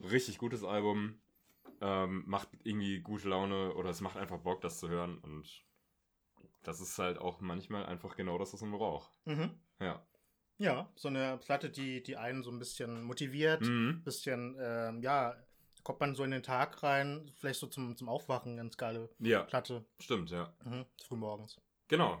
richtig gutes Album. Ähm, macht irgendwie gute Laune oder es macht einfach Bock, das zu hören. Und das ist halt auch manchmal einfach genau das, was man braucht. Mhm. Ja. Ja, so eine Platte, die, die einen so ein bisschen motiviert, ein Mhm. bisschen, ähm, ja, kommt man so in den Tag rein, vielleicht so zum, zum Aufwachen, ganz geile Ja, Platte, stimmt, ja. mhm. frühmorgens. Genau.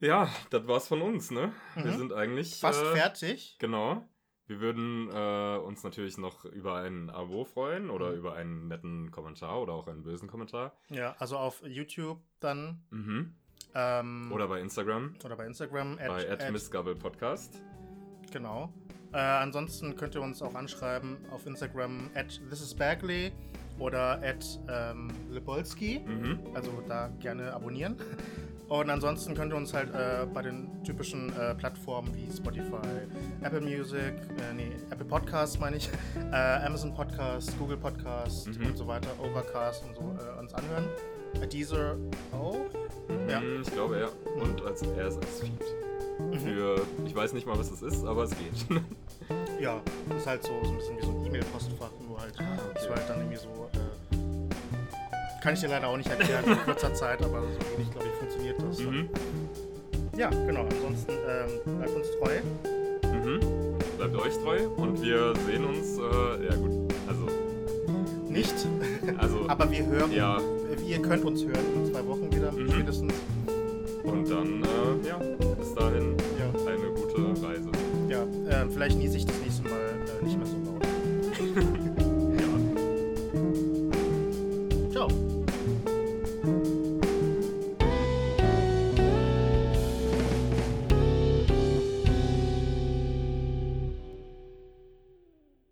Ja, das war's von uns, ne? Wir Mhm. sind eigentlich. Fast äh, fertig. Genau. Wir würden äh, uns natürlich noch über ein Abo freuen oder Mhm. über einen netten Kommentar oder auch einen bösen Kommentar. Ja, also auf YouTube dann Mhm. ähm, Oder bei Instagram, oder bei Instagram. at- bei at- @missgabble_podcast. Genau. Äh, ansonsten könnt ihr uns auch anschreiben auf Instagram at thisisbagley oder at ähm, Lepolski. Mhm. Also da gerne abonnieren. Und ansonsten könnt ihr uns halt äh, bei den typischen äh, Plattformen wie Spotify, Apple Music, äh, nee, Apple Podcasts meine ich, äh, Amazon Podcast, Google Podcast Mhm. und so weiter, Overcast und so äh, uns anhören. Äh, Deezer auch. Ja. Mhm, Ich glaube, ja. Und als RSS-Feed. Mhm. Für, ich weiß nicht mal, was das ist, aber es geht. Ja, ist halt so, so ein bisschen wie so ein E-Mail-Postfach, nur halt, das war halt dann irgendwie so, äh, kann ich dir leider auch nicht erklären in kurzer Zeit, aber so ähnlich, glaube ich, das. mhm. Ja, genau, ansonsten ähm, bleibt uns treu. Mhm. Bleibt euch treu und wir sehen uns, äh, ja gut, also, Nicht, also, aber wir hören, ja, ihr könnt uns hören in zwei Wochen wieder, Mhm. spätestens. und dann, äh, ja, bis dahin Ja, eine gute Reise. ja ähm, vielleicht niese ich das nächste Mal äh, nicht mehr so